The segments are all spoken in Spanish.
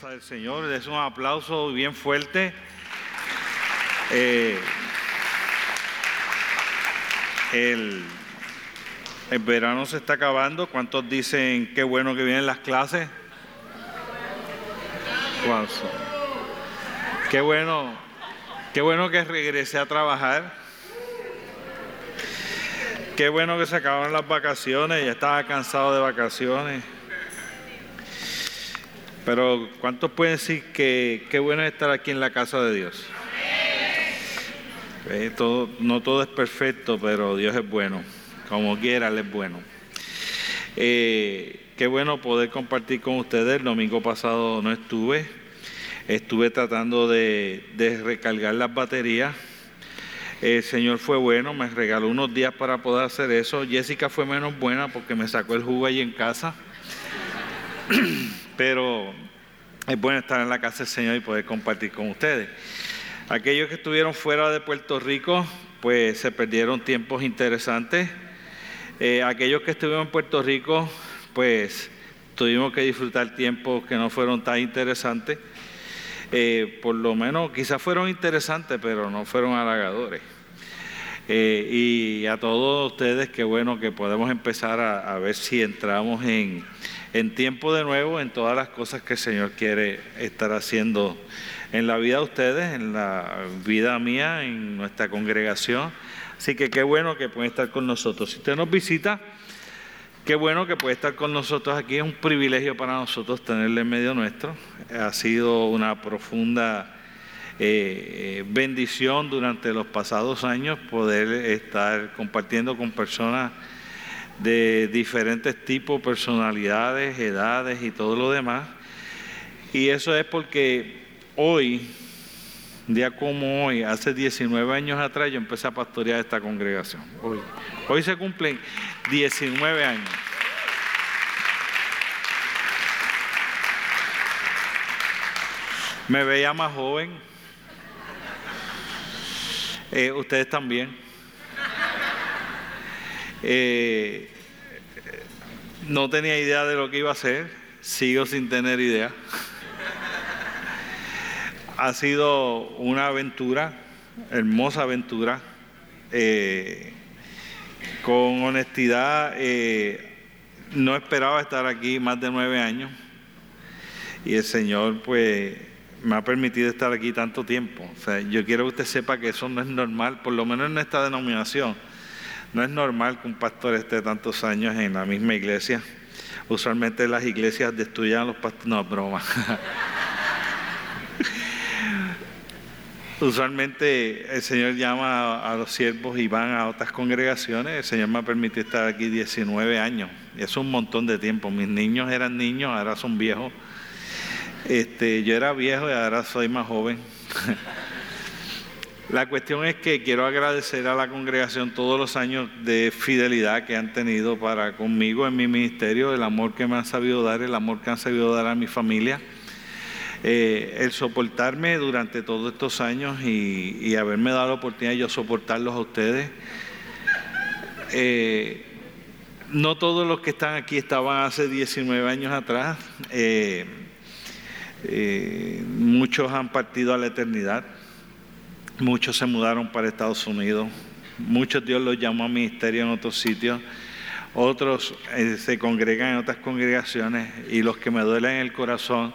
casa del Señor. Es un aplauso bien fuerte. Eh, el, el verano se está acabando. ¿Cuántos dicen qué bueno que vienen las clases? Qué bueno, qué bueno que regresé a trabajar. Qué bueno que se acaban las vacaciones. Ya estaba cansado de vacaciones. Pero ¿cuántos pueden decir que qué bueno es estar aquí en la casa de Dios? Eh, no todo es perfecto, pero Dios es bueno. Como quiera, Él es bueno. Eh, qué bueno poder compartir con ustedes. El domingo pasado no estuve. Estuve tratando de, de recargar las baterías. El Señor fue bueno, me regaló unos días para poder hacer eso. Jessica fue menos buena porque me sacó el jugo ahí en casa. pero es bueno estar en la casa del Señor y poder compartir con ustedes. Aquellos que estuvieron fuera de Puerto Rico, pues se perdieron tiempos interesantes. Eh, aquellos que estuvieron en Puerto Rico, pues tuvimos que disfrutar tiempos que no fueron tan interesantes. Eh, por lo menos quizás fueron interesantes, pero no fueron halagadores. Eh, y a todos ustedes, qué bueno que podemos empezar a ver si entramos en en tiempo de nuevo en todas las cosas que el Señor quiere estar haciendo en la vida de ustedes, en la vida mía, en nuestra congregación. Así que qué bueno que pueden estar con nosotros. Si usted nos visita, qué bueno que puede estar con nosotros aquí. Es un privilegio para nosotros tenerle en medio nuestro. Ha sido una profunda eh, bendición durante los pasados años poder estar compartiendo con personas de diferentes tipos, personalidades, edades y todo lo demás. Y eso es porque hoy, día como hoy, hace 19 años atrás, yo empecé a pastorear esta congregación. Hoy, hoy se cumplen 19 años. Me veía más joven. Eh, ustedes también. Eh, no tenía idea de lo que iba a hacer, sigo sin tener idea. ha sido una aventura, hermosa aventura. Eh, con honestidad, eh, no esperaba estar aquí más de nueve años y el Señor pues me ha permitido estar aquí tanto tiempo. O sea, yo quiero que usted sepa que eso no es normal, por lo menos en esta denominación no es normal que un pastor esté tantos años en la misma iglesia. Usualmente las iglesias destruyan a los pastores. No, broma. Usualmente el Señor llama a, los siervos y van a otras congregaciones. El Señor me ha permitido estar aquí 19 años. Es un montón de tiempo. Mis niños eran niños, ahora son viejos. Este, yo era viejo y ahora soy más joven. La cuestión es que quiero agradecer a la congregación todos los años de fidelidad que han tenido para conmigo en mi ministerio, el amor que me han sabido dar, el amor que han sabido dar a mi familia, eh, el soportarme durante todos estos años y, haberme dado la oportunidad de yo soportarlos a ustedes. Eh, no todos los que están aquí estaban hace 19 años atrás. Eh, muchos han partido a la eternidad. Muchos se mudaron para Estados Unidos, muchos Dios los llamó a ministerio en otros sitios, otros eh, se congregan en otras congregaciones y los que me duelen en el corazón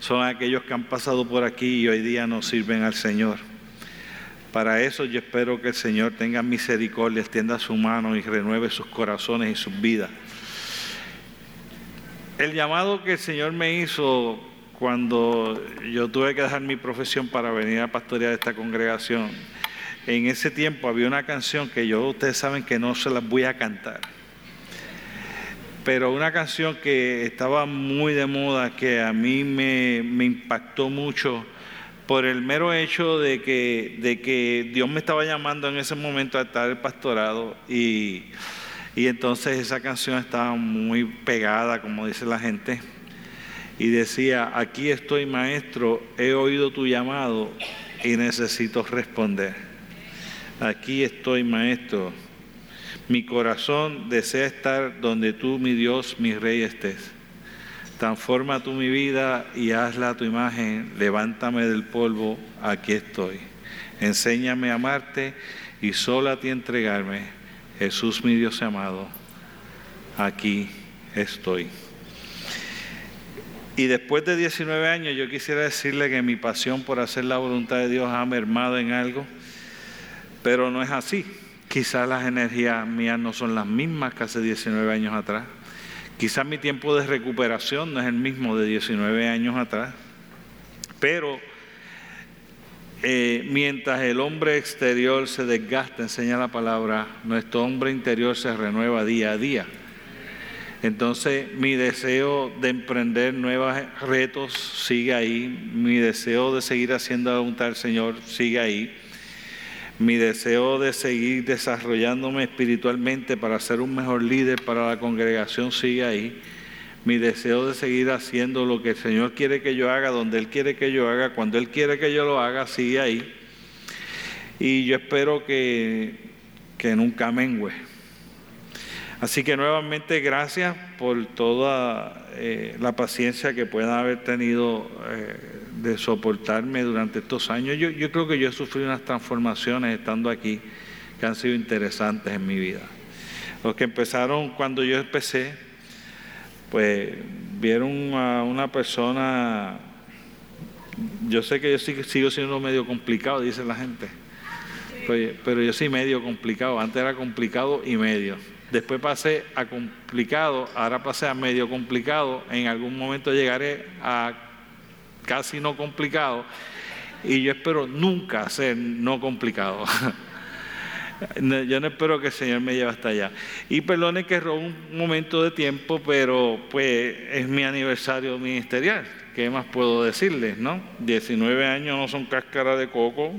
son aquellos que han pasado por aquí y hoy día no sirven al Señor. Para eso yo espero que el Señor tenga misericordia, extienda su mano y renueve sus corazones y sus vidas. El llamado que el Señor me hizo cuando yo tuve que dejar mi profesión para venir a pastorear esta congregación, en ese tiempo había una canción que yo, ustedes saben que no se las voy a cantar, pero una canción que estaba muy de moda, que a mí me, impactó mucho por el mero hecho de que, de que Dios me estaba llamando en ese momento a estar el pastorado y, y entonces esa canción estaba muy pegada, como dice la gente y decía, aquí estoy maestro, he oído tu llamado y necesito responder. Aquí estoy maestro, mi corazón desea estar donde tú, mi Dios, mi rey, estés. Transforma tú mi vida y hazla a tu imagen. Levántame del polvo, aquí estoy. Enséñame a amarte y solo a ti entregarme. Jesús mi Dios amado, aquí estoy. Y después de 19 años yo quisiera decirle que mi pasión por hacer la voluntad de Dios ha mermado en algo, pero no es así. Quizás las energías mías no son las mismas que hace 19 años atrás. Quizás mi tiempo de recuperación no es el mismo de 19 años atrás. Pero eh, mientras el hombre exterior se desgasta, enseña la palabra, nuestro hombre interior se renueva día a día. Entonces mi deseo de emprender nuevos retos sigue ahí, mi deseo de seguir haciendo la voluntad del Señor sigue ahí, mi deseo de seguir desarrollándome espiritualmente para ser un mejor líder para la congregación sigue ahí, mi deseo de seguir haciendo lo que el Señor quiere que yo haga, donde Él quiere que yo haga, cuando Él quiere que yo lo haga, sigue ahí. Y yo espero que, que nunca mengue. Así que nuevamente gracias por toda eh, la paciencia que puedan haber tenido eh, de soportarme durante estos años. Yo, yo creo que yo he sufrido unas transformaciones estando aquí que han sido interesantes en mi vida. Los que empezaron cuando yo empecé, pues vieron a una persona, yo sé que yo sigo siendo medio complicado, dice la gente, pero yo sí medio complicado, antes era complicado y medio después pasé a complicado, ahora pasé a medio complicado, en algún momento llegaré a casi no complicado y yo espero nunca ser no complicado. Yo no espero que el Señor me lleve hasta allá. Y perdone que robo un momento de tiempo, pero pues es mi aniversario ministerial. ¿Qué más puedo decirles, no? 19 años no son cáscara de coco.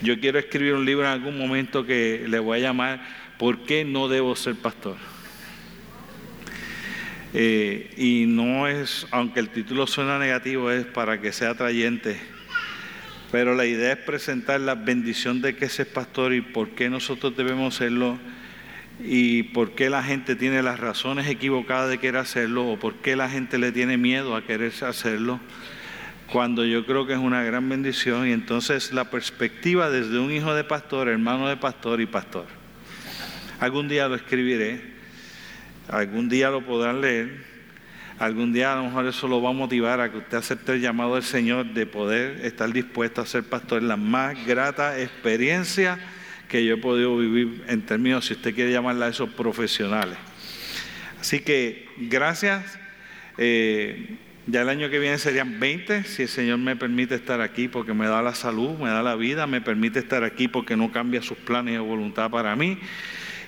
Yo quiero escribir un libro en algún momento que le voy a llamar ¿por qué no debo ser pastor? Eh, y no es, aunque el título suena negativo, es para que sea atrayente, pero la idea es presentar la bendición de que es pastor y por qué nosotros debemos serlo y por qué la gente tiene las razones equivocadas de querer hacerlo o por qué la gente le tiene miedo a querer hacerlo, cuando yo creo que es una gran bendición y entonces la perspectiva desde un hijo de pastor, hermano de pastor y pastor. Algún día lo escribiré, algún día lo podrán leer, algún día a lo mejor eso lo va a motivar a que usted acepte el llamado del Señor de poder estar dispuesto a ser pastor. la más grata experiencia que yo he podido vivir en términos, si usted quiere llamarla a esos profesionales. Así que gracias. Eh, ya el año que viene serían 20, si el Señor me permite estar aquí porque me da la salud, me da la vida, me permite estar aquí porque no cambia sus planes de voluntad para mí.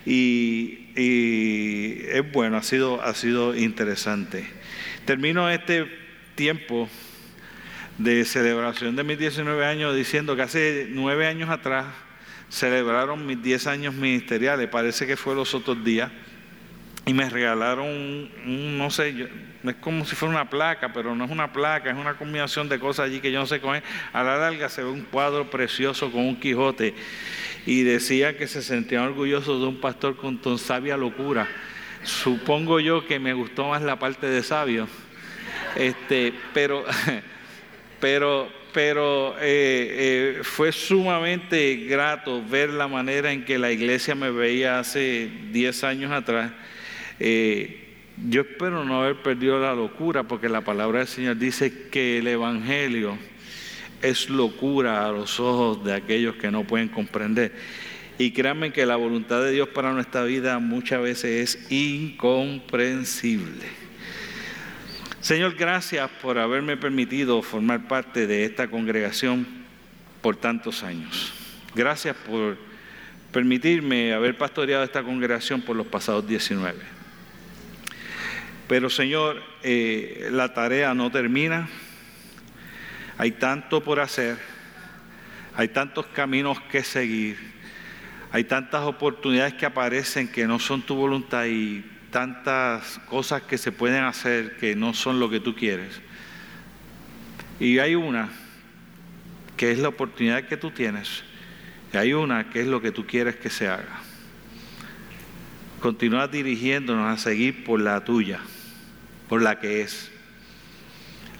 Y, es bueno, ha sido, ha sido interesante. Termino este tiempo de celebración de mis 19 años diciendo que hace nueve años atrás celebraron mis 10 años ministeriales, parece que fue los otros días, y me regalaron un, no sé, es como si fuera una placa, pero no es una placa, es una combinación de cosas allí que yo no sé cómo es. A la larga se ve un cuadro precioso con un Quijote y decía que se sentía orgulloso de un pastor con tan sabia locura. Supongo yo que me gustó más la parte de sabio, este, pero, pero, pero eh, eh, fue sumamente grato ver la manera en que la iglesia me veía hace 10 años atrás. Eh, yo espero no haber perdido la locura, porque la palabra del Señor dice que el Evangelio es locura a los ojos de aquellos que no pueden comprender. Y créanme que la voluntad de Dios para nuestra vida muchas veces es incomprensible. Señor, gracias por haberme permitido formar parte de esta congregación por tantos años. Gracias por permitirme haber pastoreado esta congregación por los pasados 19. Pero Señor, eh, la tarea no termina. Hay tanto por hacer, hay tantos caminos que seguir, hay tantas oportunidades que aparecen que no son tu voluntad y tantas cosas que se pueden hacer que no son lo que tú quieres. Y hay una que es la oportunidad que tú tienes y hay una que es lo que tú quieres que se haga. Continúa dirigiéndonos a seguir por la tuya. por la que es.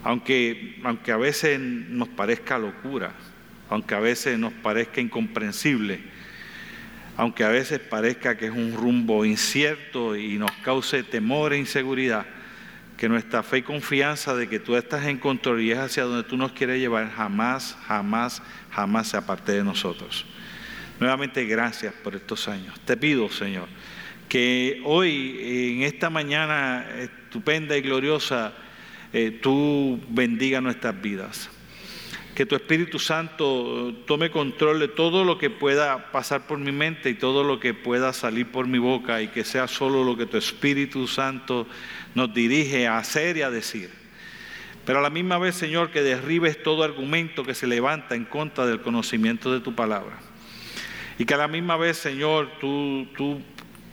Aunque, aunque a veces nos parezca locura, aunque a veces nos parezca incomprensible, aunque a veces parezca que es un rumbo incierto y nos cause temor e inseguridad, que nuestra fe y confianza de que tú estás en control y es hacia donde tú nos quieres llevar, jamás, jamás, jamás se aparte de nosotros. Nuevamente, gracias por estos años. Te pido, Señor, que hoy, en esta mañana estupenda y gloriosa, eh, tú bendiga nuestras vidas que tu Espíritu Santo tome control de todo lo que pueda pasar por mi mente y todo lo que pueda salir por mi boca y que sea solo lo que tu Espíritu Santo nos dirige a hacer y a decir. Pero a la misma vez, Señor, que derribes todo argumento que se levanta en contra del conocimiento de tu palabra. Y que a la misma vez, Señor, tú, tú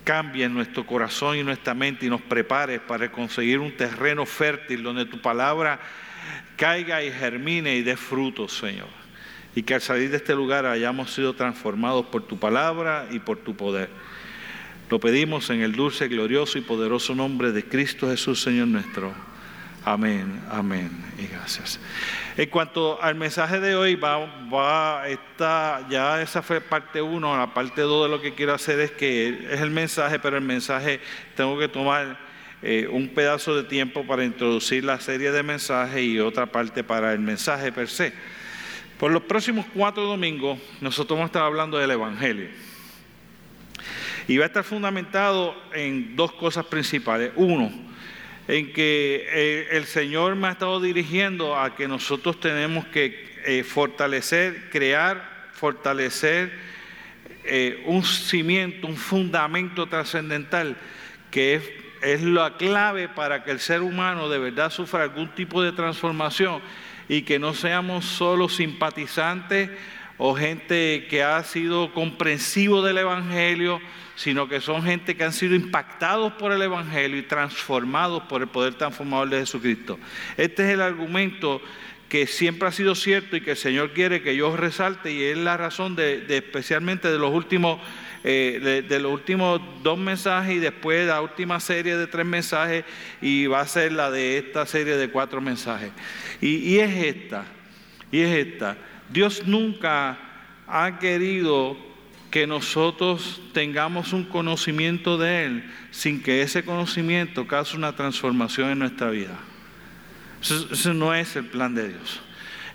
cambies nuestro corazón y nuestra mente y nos prepares para conseguir un terreno fértil donde tu palabra caiga y germine y dé frutos, Señor. Y que al salir de este lugar hayamos sido transformados por tu palabra y por tu poder. Lo pedimos en el dulce, glorioso y poderoso nombre de Cristo Jesús, Señor nuestro. Amén, amén y gracias. En cuanto al mensaje de hoy, va, va esta, ya esa fue parte uno, la parte dos de lo que quiero hacer es que es el mensaje, pero el mensaje tengo que tomar eh, un pedazo de tiempo para introducir la serie de mensajes y otra parte para el mensaje per se. Por los próximos cuatro domingos nosotros vamos a estar hablando del Evangelio. Y va a estar fundamentado en dos cosas principales. Uno, en que eh, el Señor me ha estado dirigiendo a que nosotros tenemos que eh, fortalecer, crear, fortalecer un cimiento, un fundamento trascendental que es es la clave para que el ser humano de verdad sufra algún tipo de transformación y que no seamos solo simpatizantes o gente que ha sido comprensivo del Evangelio, sino que son gente que han sido impactados por el Evangelio y transformados por el poder transformador de Jesucristo. Este es el argumento que siempre ha sido cierto y que el Señor quiere que yo resalte y es la razón de, de especialmente de los últimos eh, de, los últimos dos mensajes y después la última serie de tres mensajes y va a ser la de esta serie de cuatro mensajes. Y, y es esta, y es esta. Dios nunca ha querido que nosotros tengamos un conocimiento de Él sin que ese conocimiento cause una transformación en nuestra vida. Ese no es el plan de Dios.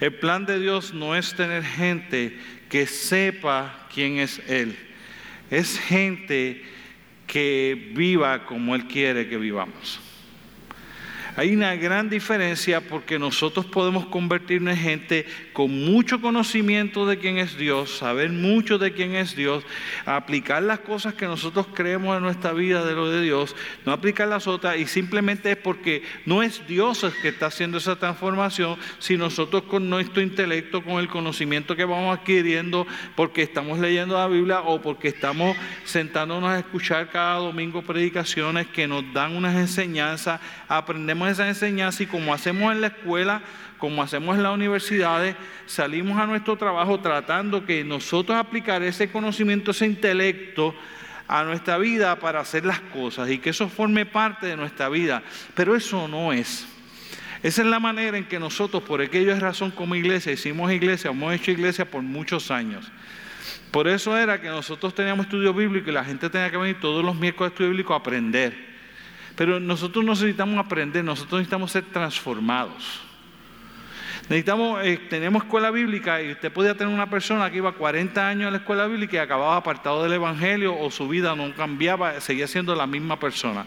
El plan de Dios no es tener gente que sepa quién es Él es gente que viva como Él quiere que vivamos. Hay una gran diferencia porque nosotros podemos convertirnos en gente con mucho conocimiento de quién es Dios, saber mucho de quién es Dios, aplicar las cosas que nosotros creemos en nuestra vida de lo de Dios, no aplicar las otras y simplemente es porque no es Dios el que está haciendo esa transformación, sino nosotros con nuestro intelecto, con el conocimiento que vamos adquiriendo porque estamos leyendo la Biblia o porque estamos sentándonos a escuchar cada domingo predicaciones que nos dan unas enseñanzas, aprendemos esa enseñanza y como hacemos en la escuela, como hacemos en las universidades, salimos a nuestro trabajo tratando que nosotros aplicar ese conocimiento, ese intelecto a nuestra vida para hacer las cosas y que eso forme parte de nuestra vida. Pero eso no es. Esa es la manera en que nosotros, por aquello es razón como iglesia, hicimos iglesia, hemos hecho iglesia por muchos años. Por eso era que nosotros teníamos estudio bíblico y la gente tenía que venir todos los miércoles a estudio bíblico a aprender. Pero nosotros necesitamos aprender, nosotros necesitamos ser transformados. Necesitamos, eh, tenemos escuela bíblica y usted podía tener una persona que iba 40 años a la escuela bíblica y acababa apartado del Evangelio o su vida no cambiaba, seguía siendo la misma persona.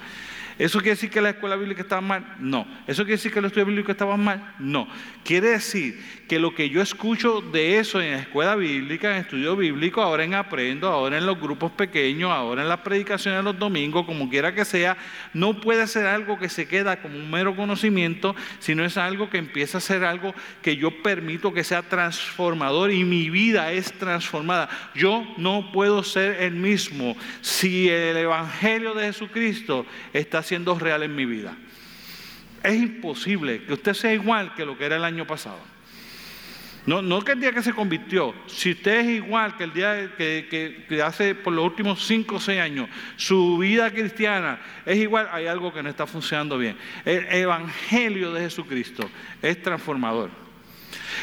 ¿Eso quiere decir que la escuela bíblica estaba mal? No. ¿Eso quiere decir que el estudio bíblico estaba mal? No. Quiere decir que lo que yo escucho de eso en la escuela bíblica, en estudio bíblico, ahora en Aprendo, ahora en los grupos pequeños, ahora en las predicaciones de los domingos, como quiera que sea, no puede ser algo que se queda como un mero conocimiento, sino es algo que empieza a ser algo que yo permito que sea transformador y mi vida es transformada. Yo no puedo ser el mismo si el Evangelio de Jesucristo está siendo real en mi vida. Es imposible que usted sea igual que lo que era el año pasado. No, no que el día que se convirtió, si usted es igual que el día que, que, hace por los últimos cinco o seis años, su vida cristiana es igual, hay algo que no está funcionando bien. El Evangelio de Jesucristo es transformador.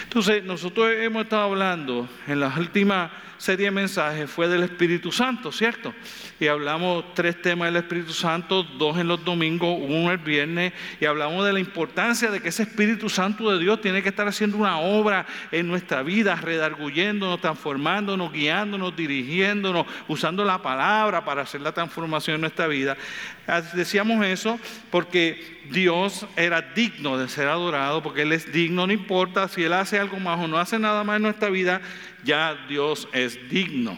Entonces, nosotros hemos estado hablando en las últimas serie de mensajes fue del Espíritu Santo, ¿cierto? Y hablamos tres temas del Espíritu Santo, dos en los domingos, uno el viernes, y hablamos de la importancia de que ese Espíritu Santo de Dios tiene que estar haciendo una obra en nuestra vida, redarguyéndonos, transformándonos, guiándonos, dirigiéndonos, usando la palabra para hacer la transformación en nuestra vida. Decíamos eso porque Dios era digno de ser adorado, porque Él es digno, no importa si Él hace algo más o no hace nada más en nuestra vida, ya Dios es digno.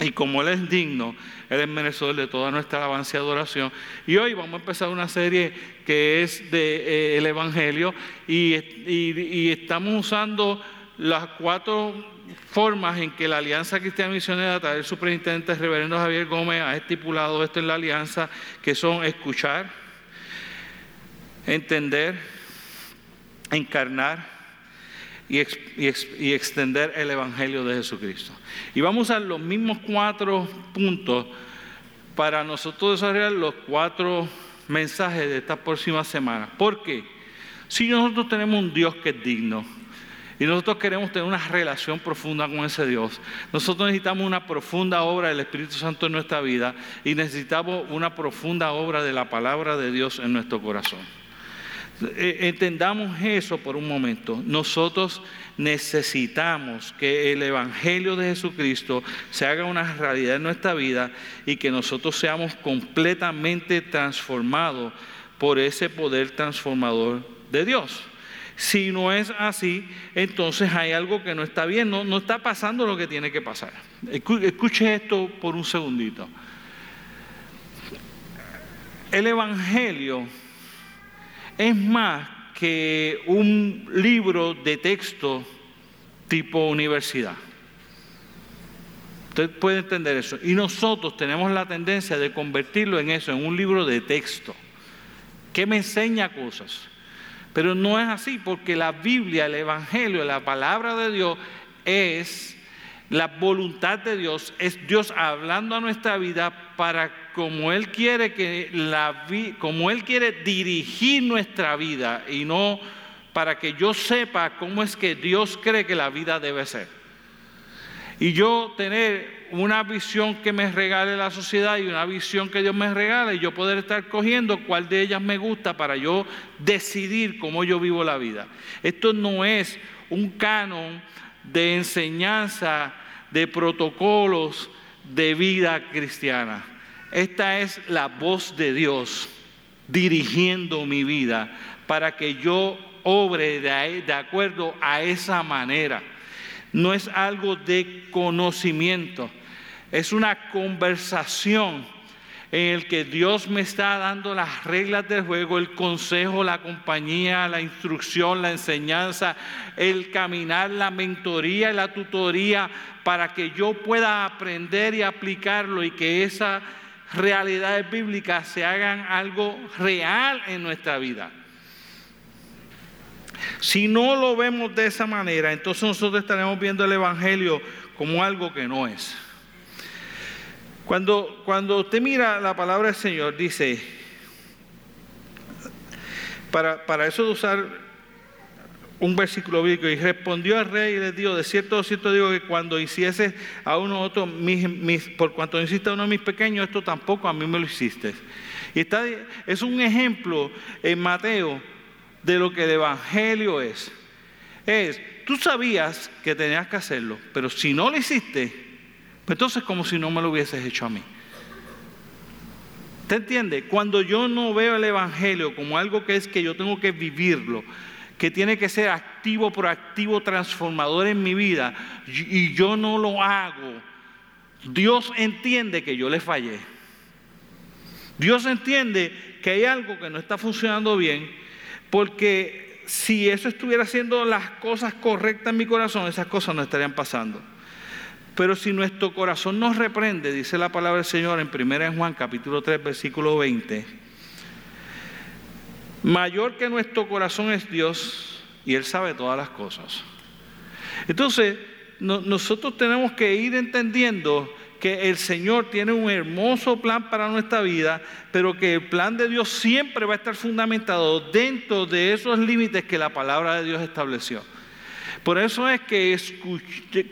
Y como Él es digno, Él es merecedor de toda nuestra alabanza y adoración. Y hoy vamos a empezar una serie que es de, eh, Evangelio y, y, estamos usando las cuatro formas en que la Alianza Cristiana Misionera, a través del superintendente reverendo Javier Gómez, ha estipulado esto en la alianza, que son escuchar, entender, encarnar y, extender el Evangelio de Jesucristo. Y vamos a los mismos cuatro puntos para nosotros desarrollar los cuatro mensajes de esta próxima semana. ¿Por qué? Si nosotros tenemos un Dios que es digno y nosotros queremos tener una relación profunda con ese Dios, nosotros necesitamos una profunda obra del Espíritu Santo en nuestra vida y necesitamos una profunda obra de la palabra de Dios en nuestro corazón. Eh, entendamos eso por un momento. Nosotros necesitamos que el Evangelio de Jesucristo se haga una realidad en nuestra vida y que nosotros seamos completamente transformados por ese poder transformador de Dios. Si no es así, entonces hay algo que no está bien, no, no está pasando lo que tiene que pasar. Escuche esto por un segundito. El Evangelio es más que un libro de texto tipo universidad. Usted puede entender eso. Y nosotros tenemos la tendencia de convertirlo en eso, en un libro de texto, que me enseña cosas. Pero no es así, porque la Biblia, el Evangelio, la palabra de Dios es la voluntad de Dios, es Dios hablando a nuestra vida para como Él quiere que la como Él quiere dirigir nuestra vida y no para que yo sepa cómo es que Dios cree que la vida debe ser. Y yo tener una visión que me regale la sociedad y una visión que Dios me regale y yo poder estar cogiendo cuál de ellas me gusta para yo decidir cómo yo vivo la vida. Esto no es un canon de enseñanza, de protocolos de vida cristiana. Esta es la voz de Dios dirigiendo mi vida para que yo obre de, acuerdo a esa manera. No es algo de conocimiento, es una conversación en el que Dios me está dando las reglas del juego, el consejo, la compañía, la instrucción, la enseñanza, el caminar, la mentoría y la tutoría para que yo pueda aprender y aplicarlo y que esa realidades bíblicas se hagan algo real en nuestra vida. Si no lo vemos de esa manera, entonces nosotros estaremos viendo el Evangelio como algo que no es. Cuando, cuando usted mira la palabra del Señor, dice, para, para eso de usar un versículo bíblico y respondió al rey y le dijo, de cierto, de cierto digo que cuando hiciese a uno otro, por cuanto hiciste a uno de mis pequeños, esto tampoco a mí me lo hiciste. Y está, es un ejemplo en Mateo de lo que el Evangelio es. Es, tú sabías que tenías que hacerlo, pero si no lo hiciste, pues entonces como si no me lo hubieses hecho a mí. ¿Te entiende? Cuando yo no veo el Evangelio como algo que es que yo tengo que vivirlo, que tiene que ser activo, proactivo, transformador en mi vida, y yo no lo hago, Dios entiende que yo le fallé. Dios entiende que hay algo que no está funcionando bien, porque si eso estuviera haciendo las cosas correctas en mi corazón, esas cosas no estarían pasando. Pero si nuestro corazón nos reprende, dice la palabra del Señor en 1 Juan capítulo 3 versículo 20, Mayor que nuestro corazón es Dios y Él sabe todas las cosas. Entonces, nosotros tenemos que ir entendiendo que el Señor tiene un hermoso plan para nuestra vida, pero que el plan de Dios siempre va a estar fundamentado dentro de esos límites que la palabra de Dios estableció. Por eso es que,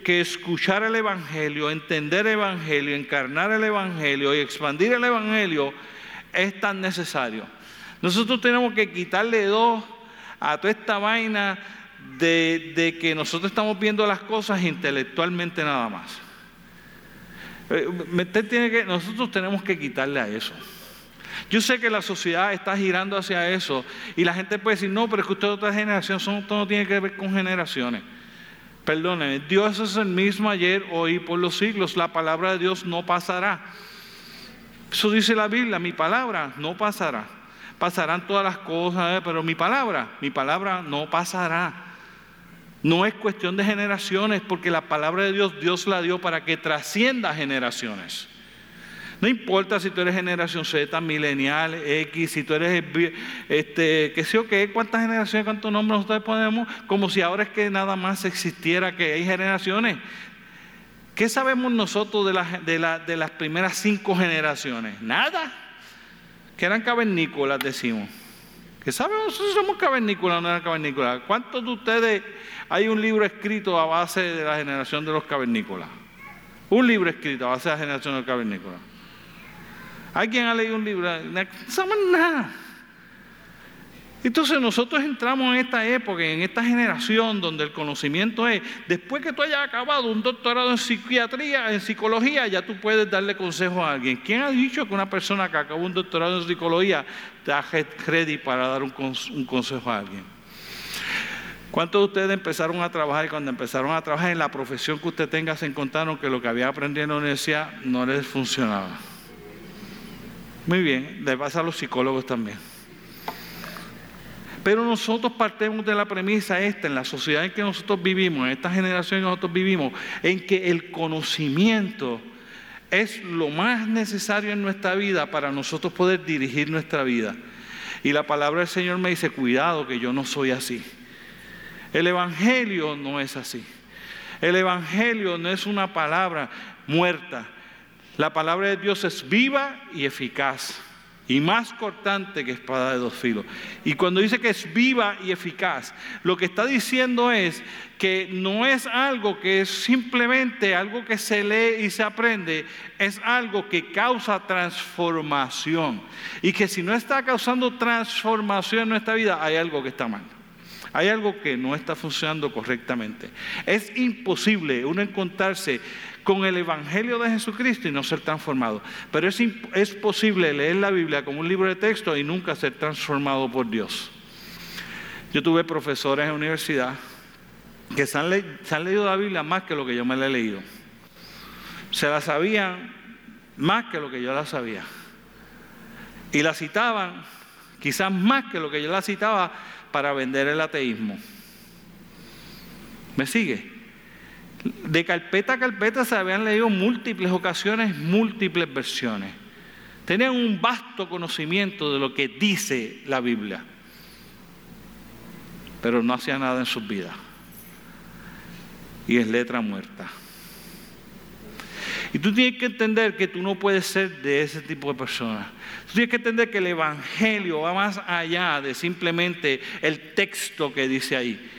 que escuchar el Evangelio, entender el Evangelio, encarnar el Evangelio y expandir el Evangelio es tan necesario. Nosotros tenemos que quitarle dos a toda esta vaina de, que nosotros estamos viendo las cosas intelectualmente nada más. Eh, nosotros tenemos que quitarle a eso. Yo sé que la sociedad está girando hacia eso y la gente puede decir, no, pero es que usted es otra generación, eso no tiene que ver con generaciones. Perdónenme, Dios es el mismo ayer, hoy por los siglos. La palabra de Dios no pasará. Eso dice la Biblia, mi palabra no pasará. Pasarán todas las cosas, eh, pero mi palabra, mi palabra no pasará. No es cuestión de generaciones, porque la palabra de Dios, Dios la dio para que trascienda generaciones. No importa si tú eres generación Z, milenial, X, si tú eres, este, qué sé yo qué, cuántas generaciones, cuántos nombres nosotros ponemos, como si ahora es que nada más existiera que hay generaciones. ¿Qué sabemos nosotros de, de las primeras cinco generaciones? Nada. Que eran cavernícolas, decimos. ¿Qué sabemos somos cavernícolas no eran cavernícolas? ¿Cuántos de ustedes hay un libro escrito a base de la generación de los cavernícolas? Un libro escrito a base de la generación de los cavernícolas. ¿Alguien ha leído un libro? No sabemos nada. Entonces nosotros entramos en esta época, en esta generación donde el conocimiento es, después que tú hayas acabado un doctorado en psiquiatría, en psicología, ya tú puedes darle consejo a alguien. ¿Quién ha dicho que una persona que acabó un doctorado en psicología te da ready para dar un, un consejo a alguien? ¿Cuántos de ustedes empezaron a trabajar y cuando empezaron a trabajar en la profesión que usted tenga se encontraron que lo que había aprendido en la universidad no les funcionaba? Muy bien, le pasa a los psicólogos también. Pero nosotros partemos de la premisa esta, en la sociedad en que nosotros vivimos, en esta generación en que nosotros vivimos, en que el conocimiento es lo más necesario en nuestra vida para nosotros poder dirigir nuestra vida. Y la palabra del Señor me dice, cuidado que yo no soy así. El Evangelio no es así. El Evangelio no es una palabra muerta. La palabra de Dios es viva y eficaz y más cortante que espada de dos filos. Y cuando dice que es viva y eficaz, lo que está diciendo es que no es algo que es simplemente algo que se lee y se aprende, es algo que causa transformación. Y que si no está causando transformación en nuestra vida, hay algo que está mal. Hay algo que no está funcionando correctamente. Es imposible uno encontrarse con el Evangelio de Jesucristo y no ser transformado. Pero es, es posible leer la Biblia como un libro de texto y nunca ser transformado por Dios. Yo tuve profesores en la universidad que se han, leído la Biblia más que lo que yo me la he leído. Se la sabían más que lo que yo la sabía. Y la citaban quizás más que lo que yo la citaba para vender el ateísmo. ¿Me sigue? De carpeta a carpeta se habían leído múltiples ocasiones, múltiples versiones. Tenían un vasto conocimiento de lo que dice la Biblia, pero no hacía nada en sus vidas. Y es letra muerta. Y tú tienes que entender que tú no puedes ser de ese tipo de personas. Tú tienes que entender que el Evangelio va más allá de simplemente el texto que dice ahí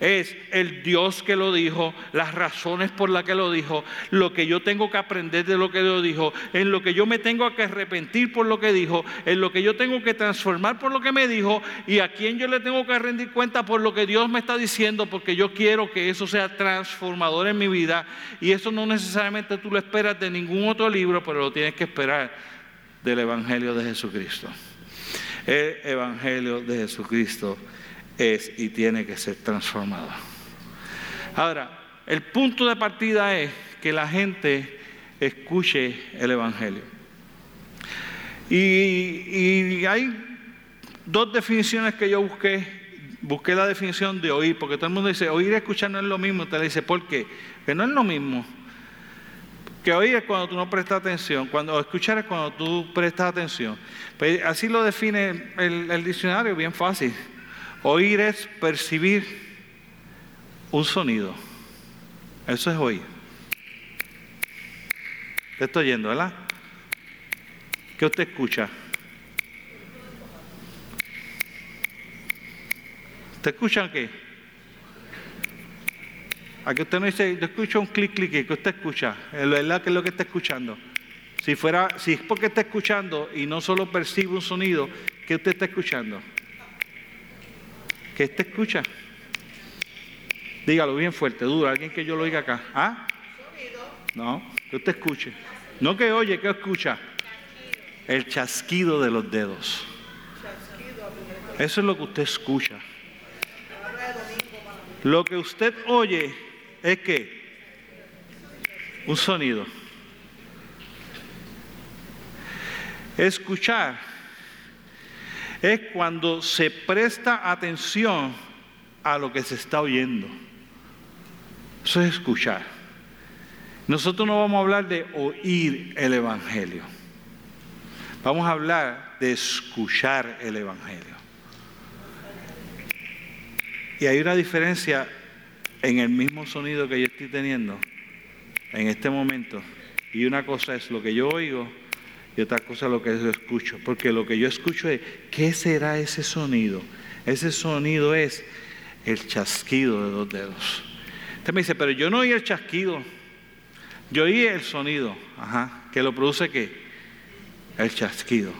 es el Dios que lo dijo, las razones por las que lo dijo, lo que yo tengo que aprender de lo que lo dijo, en lo que yo me tengo que arrepentir por lo que dijo, en lo que yo tengo que transformar por lo que me dijo y a quién yo le tengo que rendir cuenta por lo que Dios me está diciendo, porque yo quiero que eso sea transformador en mi vida y eso no necesariamente tú lo esperas de ningún otro libro, pero lo tienes que esperar del Evangelio de Jesucristo. El Evangelio de Jesucristo es y tiene que ser transformado. Ahora, el punto de partida es que la gente escuche el Evangelio. Y, hay dos definiciones que yo busqué. Busqué la definición de oír, porque todo el mundo dice, oír y escuchar no es lo mismo. Te le dice, ¿por qué? Que no es lo mismo. Que oír es cuando tú no prestas atención, cuando escuchar es cuando tú prestas atención. Pues así lo define el diccionario, bien fácil. Oír es percibir un sonido. Eso es oír. Te estoy oyendo, ¿verdad? ¿Qué usted escucha? ¿Te escuchan qué? Aquí usted no dice, yo escucho un clic, clic, ¿qué usted escucha? ¿Verdad que es lo que está escuchando? Si, fuera, si es porque está escuchando y no solo percibe un sonido, ¿qué usted está escuchando? ¿Qué usted escucha? Dígalo bien fuerte, duro, alguien que yo lo oiga acá. ¿Ah? No, que usted escuche. No que oye, que escucha. El chasquido de los dedos. Eso es lo que usted escucha. Lo que usted oye es que un sonido. Escuchar es cuando se presta atención a lo que se está oyendo. Eso es escuchar. Nosotros no vamos a hablar de oír el Evangelio. Vamos a hablar de escuchar el Evangelio. Y hay una diferencia en el mismo sonido que yo estoy teniendo en este momento. Y una cosa es lo que yo oigo y otra cosa lo que yo escucho. Porque lo que yo escucho es, ¿qué será ese sonido? Ese sonido es el chasquido de dos dedos. Usted me dice, pero yo no oí el chasquido. Yo oí el sonido. Ajá. ¿Que lo produce qué? El chasquido.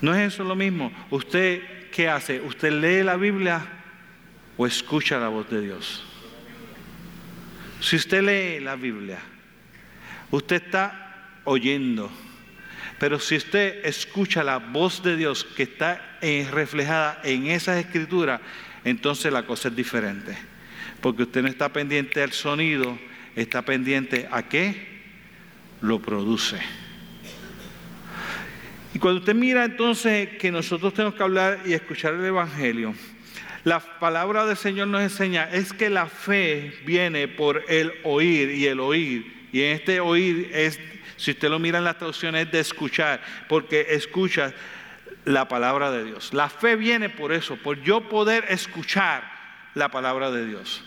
¿No es eso lo mismo? ¿Usted qué hace? ¿Usted lee la Biblia o escucha la voz de Dios. Si usted lee la Biblia, usted está oyendo, pero si usted escucha la voz de Dios que está reflejada en esas escrituras, entonces la cosa es diferente. Porque usted no está pendiente al sonido, está pendiente a qué lo produce. Y cuando usted mira entonces que nosotros tenemos que hablar y escuchar el Evangelio, la palabra del Señor nos enseña es que la fe viene por el oír y el oír. Y en este oír es, si usted lo mira en las traducciones, es de escuchar, porque escucha la palabra de Dios. La fe viene por eso, por yo poder escuchar la palabra de Dios.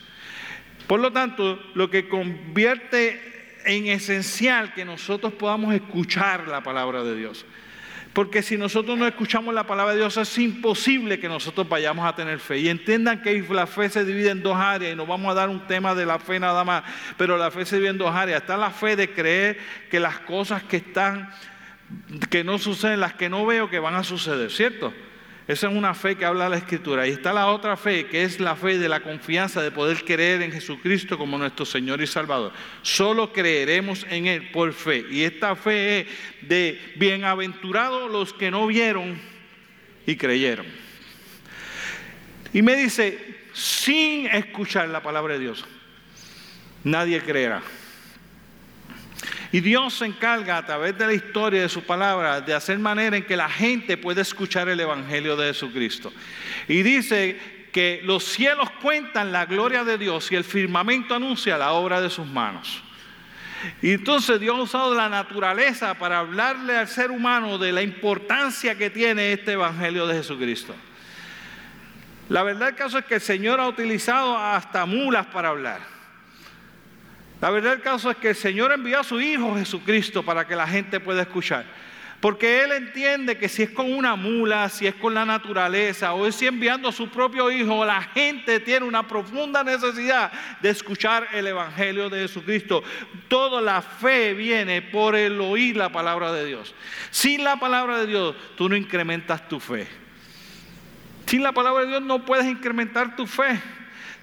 Por lo tanto, lo que convierte en esencial que nosotros podamos escuchar la palabra de Dios. Porque si nosotros no escuchamos la palabra de Dios, es imposible que nosotros vayamos a tener fe. Y entiendan que la fe se divide en dos áreas, y no vamos a dar un tema de la fe nada más, pero la fe se divide en dos áreas. Está la fe de creer que las cosas que están, que no suceden, las que no veo que van a suceder, ¿cierto? Esa es una fe que habla la Escritura. Y está la otra fe, que es la fe de la confianza de poder creer en Jesucristo como nuestro Señor y Salvador. Solo creeremos en Él por fe. Y esta fe es de bienaventurados los que no vieron y creyeron. Y me dice, sin escuchar la palabra de Dios, nadie creerá. Y Dios se encarga a través de la historia de su palabra de hacer manera en que la gente pueda escuchar el Evangelio de Jesucristo. Y dice que los cielos cuentan la gloria de Dios y el firmamento anuncia la obra de sus manos. Y entonces Dios ha usado la naturaleza para hablarle al ser humano de la importancia que tiene este Evangelio de Jesucristo. La verdad del caso es que el Señor ha utilizado hasta mulas para hablar. La verdad del caso es que el Señor envió a su Hijo Jesucristo para que la gente pueda escuchar. Porque Él entiende que si es con una mula, si es con la naturaleza o si enviando a su propio Hijo, la gente tiene una profunda necesidad de escuchar el Evangelio de Jesucristo. Toda la fe viene por el oír la palabra de Dios. Sin la palabra de Dios, tú no incrementas tu fe. Sin la palabra de Dios no puedes incrementar tu fe.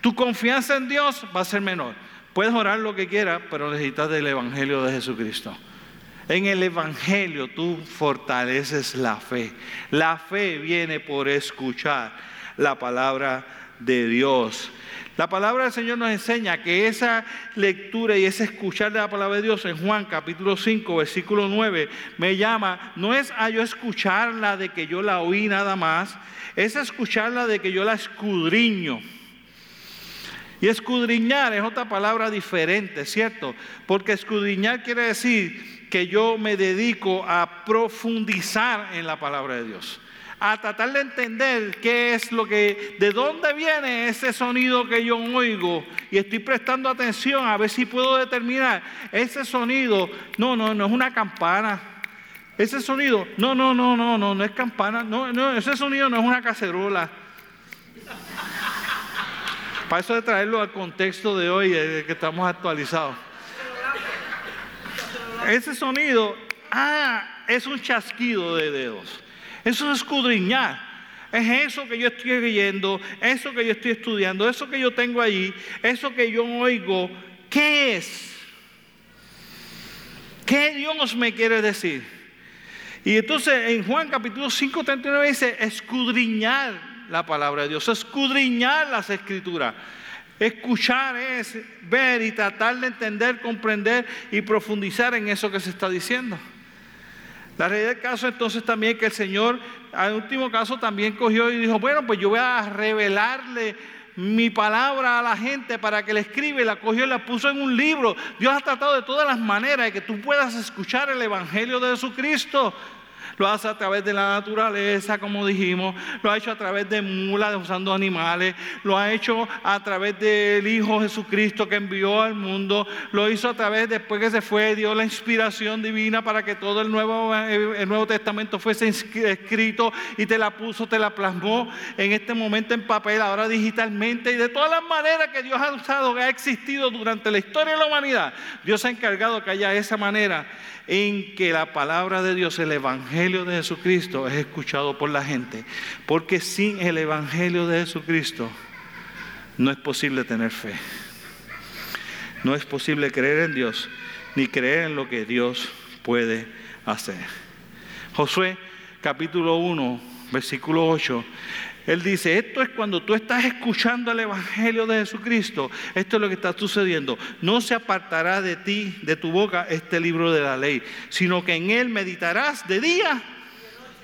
Tu confianza en Dios va a ser menor. Puedes orar lo que quieras, pero necesitas del Evangelio de Jesucristo. En el Evangelio tú fortaleces la fe. La fe viene por escuchar la palabra de Dios. La palabra del Señor nos enseña que esa lectura y ese escuchar de la palabra de Dios en Juan capítulo 5, versículo 9, me llama, no es a yo escucharla de que yo la oí nada más, es escucharla de que yo la escudriño. Y escudriñar es otra palabra diferente, ¿cierto? Porque escudriñar quiere decir que yo me dedico a profundizar en la palabra de Dios, a tratar de entender qué es lo que, de dónde viene ese sonido que yo oigo y estoy prestando atención a ver si puedo determinar ese sonido. No, no, no es una campana. Ese sonido, no, no, no, no, no, no es campana. No, no, ese sonido no es una cacerola. Para eso de traerlo al contexto de hoy, que estamos actualizados. Ese sonido, ah, es un chasquido de dedos. Eso es escudriñar. Es eso que yo estoy leyendo, eso que yo estoy estudiando, eso que yo tengo allí, eso que yo oigo. ¿Qué es? ¿Qué Dios me quiere decir? Y entonces en Juan capítulo 5, 39 dice, escudriñar la palabra de Dios, escudriñar las escrituras. Escuchar es ver y tratar de entender, comprender y profundizar en eso que se está diciendo. La realidad del caso entonces también que el Señor, al último caso, también cogió y dijo, bueno, pues yo voy a revelarle mi palabra a la gente para que la escriba y la cogió y la puso en un libro. Dios ha tratado de todas las maneras de que tú puedas escuchar el Evangelio de Jesucristo. Lo hace a través de la naturaleza, como dijimos. Lo ha hecho a través de mulas, usando animales. Lo ha hecho a través del Hijo Jesucristo que envió al mundo. Lo hizo a través, después que se fue, dio la inspiración divina para que todo el Nuevo, el Nuevo Testamento fuese escrito y te la puso, te la plasmó en este momento en papel, ahora digitalmente. Y de todas las maneras que Dios ha usado, que ha existido durante la historia de la humanidad, Dios ha encargado que haya esa manera en que la palabra de Dios, el Evangelio de Jesucristo, es escuchado por la gente. Porque sin el Evangelio de Jesucristo no es posible tener fe. No es posible creer en Dios ni creer en lo que Dios puede hacer. Josué capítulo 1, versículo 8 él dice, esto es cuando tú estás escuchando el Evangelio de Jesucristo, esto es lo que está sucediendo. No se apartará de ti, de tu boca, este libro de la ley, sino que en él meditarás de día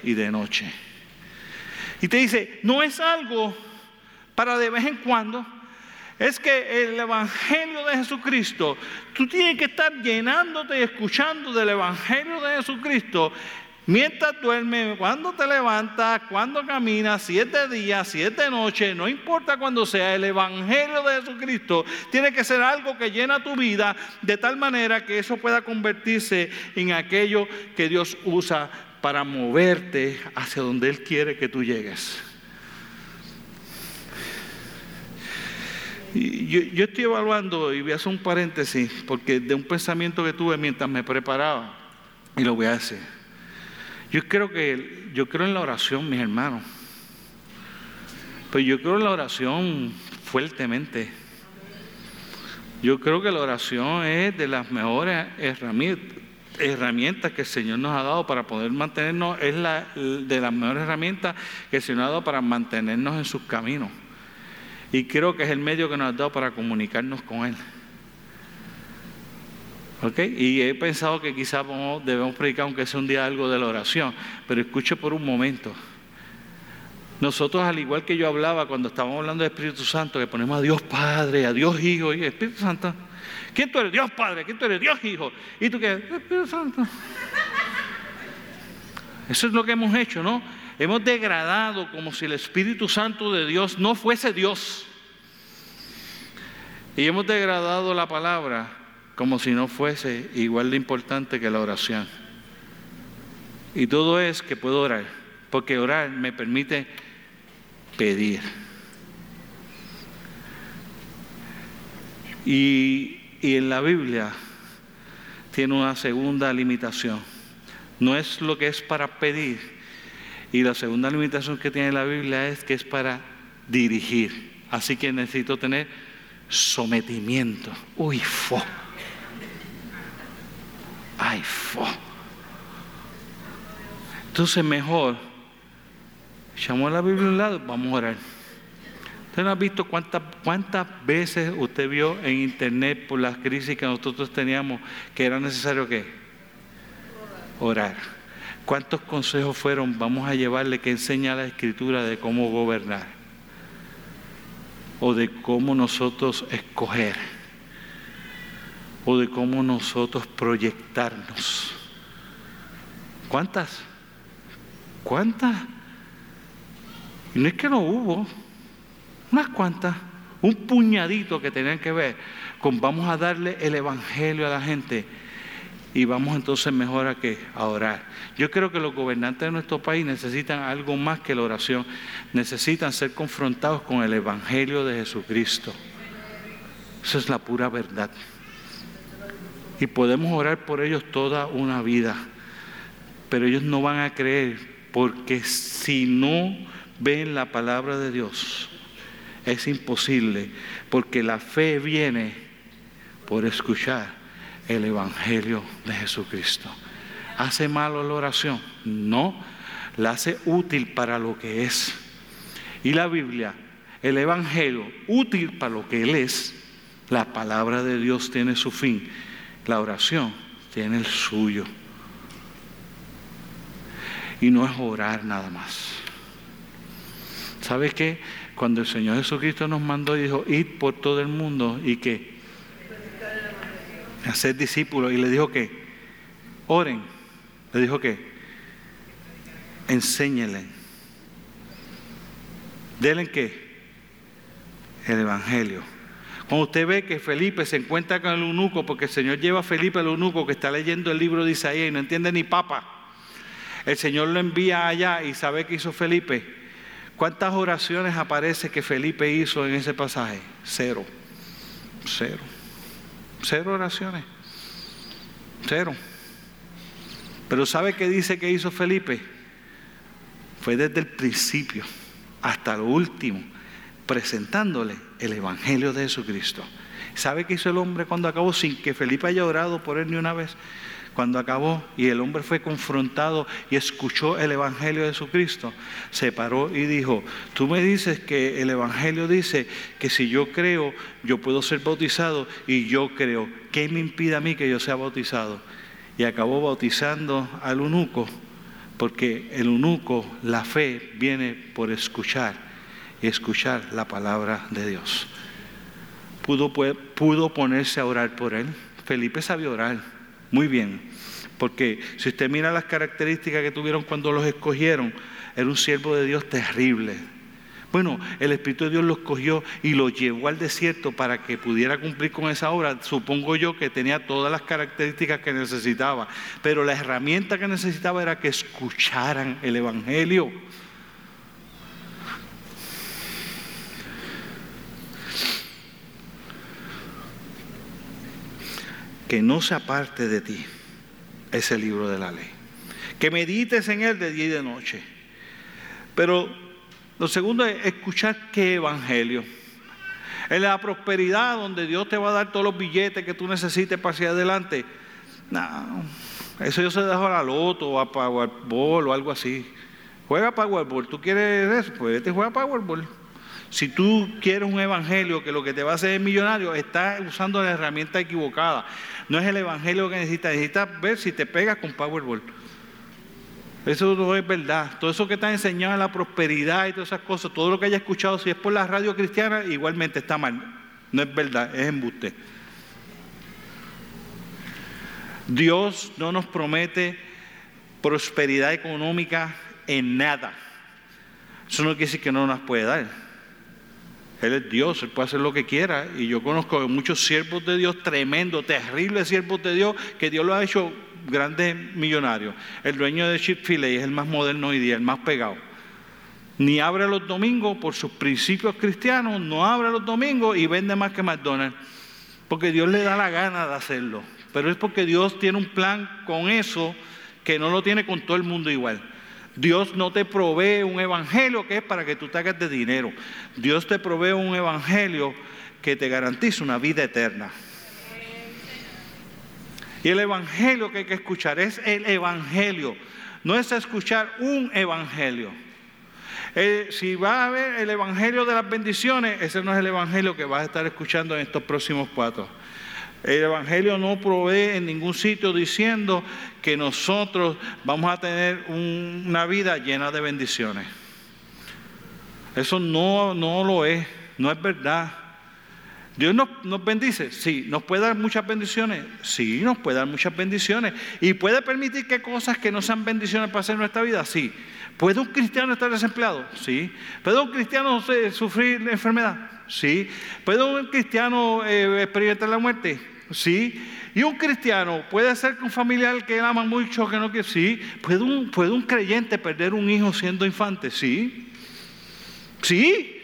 y de noche. Y te dice, no es algo para de vez en cuando, es que el Evangelio de Jesucristo, tú tienes que estar llenándote y escuchando del Evangelio de Jesucristo Mientras duermes, cuando te levantas, cuando caminas, siete días, siete noches, no importa cuándo sea, el Evangelio de Jesucristo tiene que ser algo que llena tu vida de tal manera que eso pueda convertirse en aquello que Dios usa para moverte hacia donde Él quiere que tú llegues. yo, yo, estoy evaluando, y voy a hacer un paréntesis, porque de un pensamiento que tuve mientras me preparaba, y lo voy a decir. Yo creo que yo creo en la oración, mis hermanos. Pues yo creo en la oración fuertemente. Yo creo que la oración es de las mejores herramientas, que el Señor nos ha dado para poder mantenernos, es la, de las mejores herramientas que el Señor ha dado para mantenernos en sus caminos. Y creo que es el medio que nos ha dado para comunicarnos con Él. Y he pensado que quizás debemos predicar, aunque sea un día algo de la oración, pero escuche por un momento. Nosotros, al igual que yo hablaba cuando estábamos hablando del Espíritu Santo, que ponemos a Dios Padre, a Dios Hijo y Espíritu Santo. ¿Quién tú eres? Dios Padre. ¿Quién tú eres? Dios Hijo. ¿Y tú qué? Espíritu Santo. Eso es lo que hemos hecho, ¿no? Hemos degradado como si el Espíritu Santo de Dios no fuese Dios. Y hemos degradado la palabra como si no fuese igual de importante que la oración. Y todo es que puedo orar, porque orar me permite pedir. Y, y en la Biblia tiene una segunda limitación. No es lo que es para pedir. Y la segunda limitación que tiene la Biblia es que es para dirigir. Así que necesito tener sometimiento. Uy, fo. Ay, fo. Entonces mejor, echamos la Biblia a un lado, vamos a orar. ¿Usted no ha visto cuántas, cuántas veces usted vio en internet por las crisis que nosotros teníamos que era necesario qué? Orar. ¿Cuántos consejos fueron? Vamos a llevarle que enseña la escritura de cómo gobernar o de cómo nosotros escoger o de cómo nosotros proyectarnos. ¿Cuántas? ¿Cuántas? Y no es que no hubo, unas cuantas, un puñadito que tenían que ver con vamos a darle el Evangelio a la gente y vamos entonces mejor a que a orar. Yo creo que los gobernantes de nuestro país necesitan algo más que la oración, necesitan ser confrontados con el Evangelio de Jesucristo. Esa es la pura verdad. Y podemos orar por ellos toda una vida, pero ellos no van a creer porque si no ven la palabra de Dios, es imposible, porque la fe viene por escuchar el Evangelio de Jesucristo. ¿Hace malo la oración? No, la hace útil para lo que es. Y la Biblia, el Evangelio, útil para lo que Él es, la palabra de Dios tiene su fin, la oración tiene el suyo. Y no es orar nada más. ¿Sabes qué? Cuando el Señor Jesucristo nos mandó y dijo, id por todo el mundo y que hacer discípulos y le dijo que oren, le dijo que enséñenle, denle que el Evangelio. Cuando usted ve que Felipe se encuentra con el eunuco, porque el Señor lleva a Felipe el eunuco que está leyendo el libro de Isaías y no entiende ni papa, el Señor lo envía allá y sabe qué hizo Felipe ¿Cuántas oraciones aparece que Felipe hizo en ese pasaje? Cero. Cero. Cero oraciones. Cero. Pero ¿sabe qué dice que hizo Felipe? Fue desde el principio hasta lo último, presentándole el Evangelio de Jesucristo. ¿Sabe qué hizo el hombre cuando acabó sin que Felipe haya orado por él ni una vez? cuando acabó y el hombre fue confrontado y escuchó el Evangelio de Jesucristo, se paró y dijo, tú me dices que el Evangelio dice que si yo creo, yo puedo ser bautizado y yo creo, ¿qué me impide a mí que yo sea bautizado? Y acabó bautizando al eunuco, porque el eunuco, la fe viene por escuchar escuchar la palabra de Dios. Pudo, pudo ponerse a orar por él. Felipe sabía orar muy bien. Porque si usted mira las características que tuvieron cuando los escogieron, era un siervo de Dios terrible. Bueno, el Espíritu de Dios lo escogió y lo llevó al desierto para que pudiera cumplir con esa obra. Supongo yo que tenía todas las características que necesitaba, pero la herramienta que necesitaba era que escucharan el Evangelio. Que no se aparte de ti ese libro de la ley. Que medites en él de día y de noche. Pero lo segundo es escuchar qué evangelio. En la prosperidad donde Dios te va a dar todos los billetes que tú necesites para hacia adelante. No, eso yo se dejo a la loto o a Powerball o algo así. Juega Powerball. ¿Tú quieres eso? Pues te juega Powerball. Si tú quieres un evangelio que lo que te va a hacer es millonario, estás usando la herramienta equivocada. No es el evangelio que necesitas, necesitas ver si te pegas con Powerball. Eso no es verdad. Todo eso que está enseñado en la prosperidad y todas esas cosas, todo lo que haya escuchado, si es por la radio cristiana, igualmente está mal. No es verdad, es embuste. Dios no nos promete prosperidad económica en nada. Eso no quiere decir que no nos puede dar. Él es Dios, Él puede hacer lo que quiera. Y yo conozco muchos siervos de Dios, tremendos, terribles siervos de Dios, que Dios lo ha hecho grandes millonarios. El dueño de Chick-fil-A es el más moderno hoy día, el más pegado. Ni abre los domingos por sus principios cristianos, no abre los domingos y vende más que McDonald's. Porque Dios le da la gana de hacerlo. Pero es porque Dios tiene un plan con eso que no lo tiene con todo el mundo igual. Dios no te provee un evangelio que es para que tú te hagas de dinero. Dios te provee un evangelio que te garantiza una vida eterna. Y el evangelio que hay que escuchar es el evangelio. No es escuchar un evangelio. Eh, si va a ver el evangelio de las bendiciones, ese no es el evangelio que vas a estar escuchando en estos próximos cuatro. El Evangelio no provee en ningún sitio diciendo que nosotros vamos a tener una vida llena de bendiciones. Eso no, no lo es, no es verdad. Dios nos, nos, bendice, sí. ¿Nos puede dar muchas bendiciones? Sí, nos puede dar muchas bendiciones. ¿Y puede permitir que cosas que no sean bendiciones pasen en nuestra vida? Sí. ¿Puede un cristiano estar desempleado? Sí. ¿Puede un cristiano sufrir enfermedad? Sí. ¿Puede un cristiano eh, experimentar la muerte? Sí. ¿Y un cristiano puede ser que un familiar que ama mucho, que no quiere? Sí. ¿Puede un, ¿Puede un creyente perder un hijo siendo infante? Sí. Sí.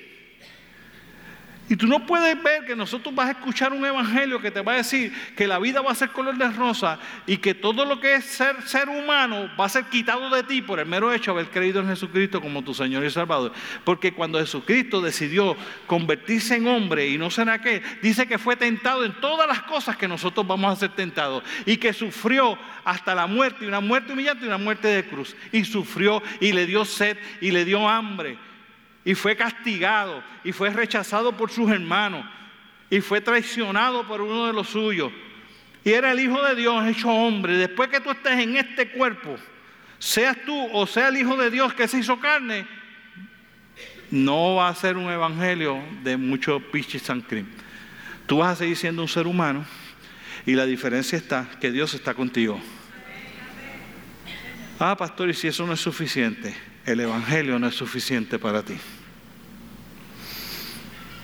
Y tú no puedes ver que nosotros vas a escuchar un evangelio que te va a decir que la vida va a ser color de rosa y que todo lo que es ser, ser humano va a ser quitado de ti por el mero hecho de haber creído en Jesucristo como tu Señor y Salvador. Porque cuando Jesucristo decidió convertirse en hombre y no ser aquel, dice que fue tentado en todas las cosas que nosotros vamos a ser tentados y que sufrió hasta la muerte, una muerte humillante y una muerte de cruz. Y sufrió y le dio sed y le dio hambre y fue castigado y fue rechazado por sus hermanos y fue traicionado por uno de los suyos. Y era el Hijo de Dios hecho hombre. Después que tú estés en este cuerpo, seas tú o sea el Hijo de Dios que se hizo carne, no va a ser un evangelio de mucho pichis and cream. Tú vas a seguir siendo un ser humano y la diferencia está que Dios está contigo. Ah, pastor, y si eso no es suficiente, el evangelio no es suficiente para ti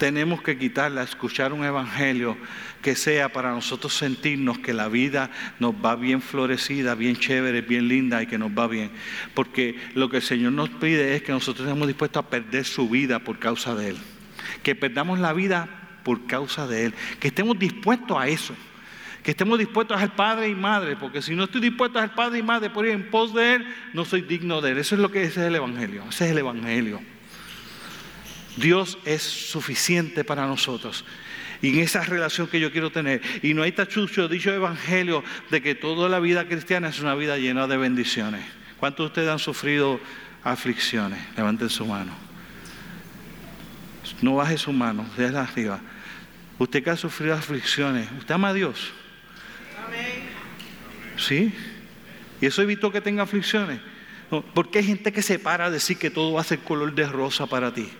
tenemos que quitarla, escuchar un evangelio que sea para nosotros sentirnos que la vida nos va bien florecida, bien chévere, bien linda y que nos va bien. Porque lo que el Señor nos pide es que nosotros estemos dispuestos a perder su vida por causa de Él. Que perdamos la vida por causa de Él. Que estemos dispuestos a eso. Que estemos dispuestos a ser padre y madre. Porque si no estoy dispuesto a ser padre y madre por ir en pos de Él, no soy digno de Él. Eso es lo que es el Evangelio. Ese es el Evangelio. Dios es suficiente para nosotros. Y en esa relación que yo quiero tener. Y no hay tachucho dicho evangelio de que toda la vida cristiana es una vida llena de bendiciones. ¿Cuántos de ustedes han sufrido aflicciones? Levanten su mano. No baje su mano, desde arriba. Usted que ha sufrido aflicciones, ¿usted ama a Dios? Amén. ¿Sí? ¿Y eso evitó que tenga aflicciones? porque hay gente que se para a decir que todo va a ser color de rosa para ti.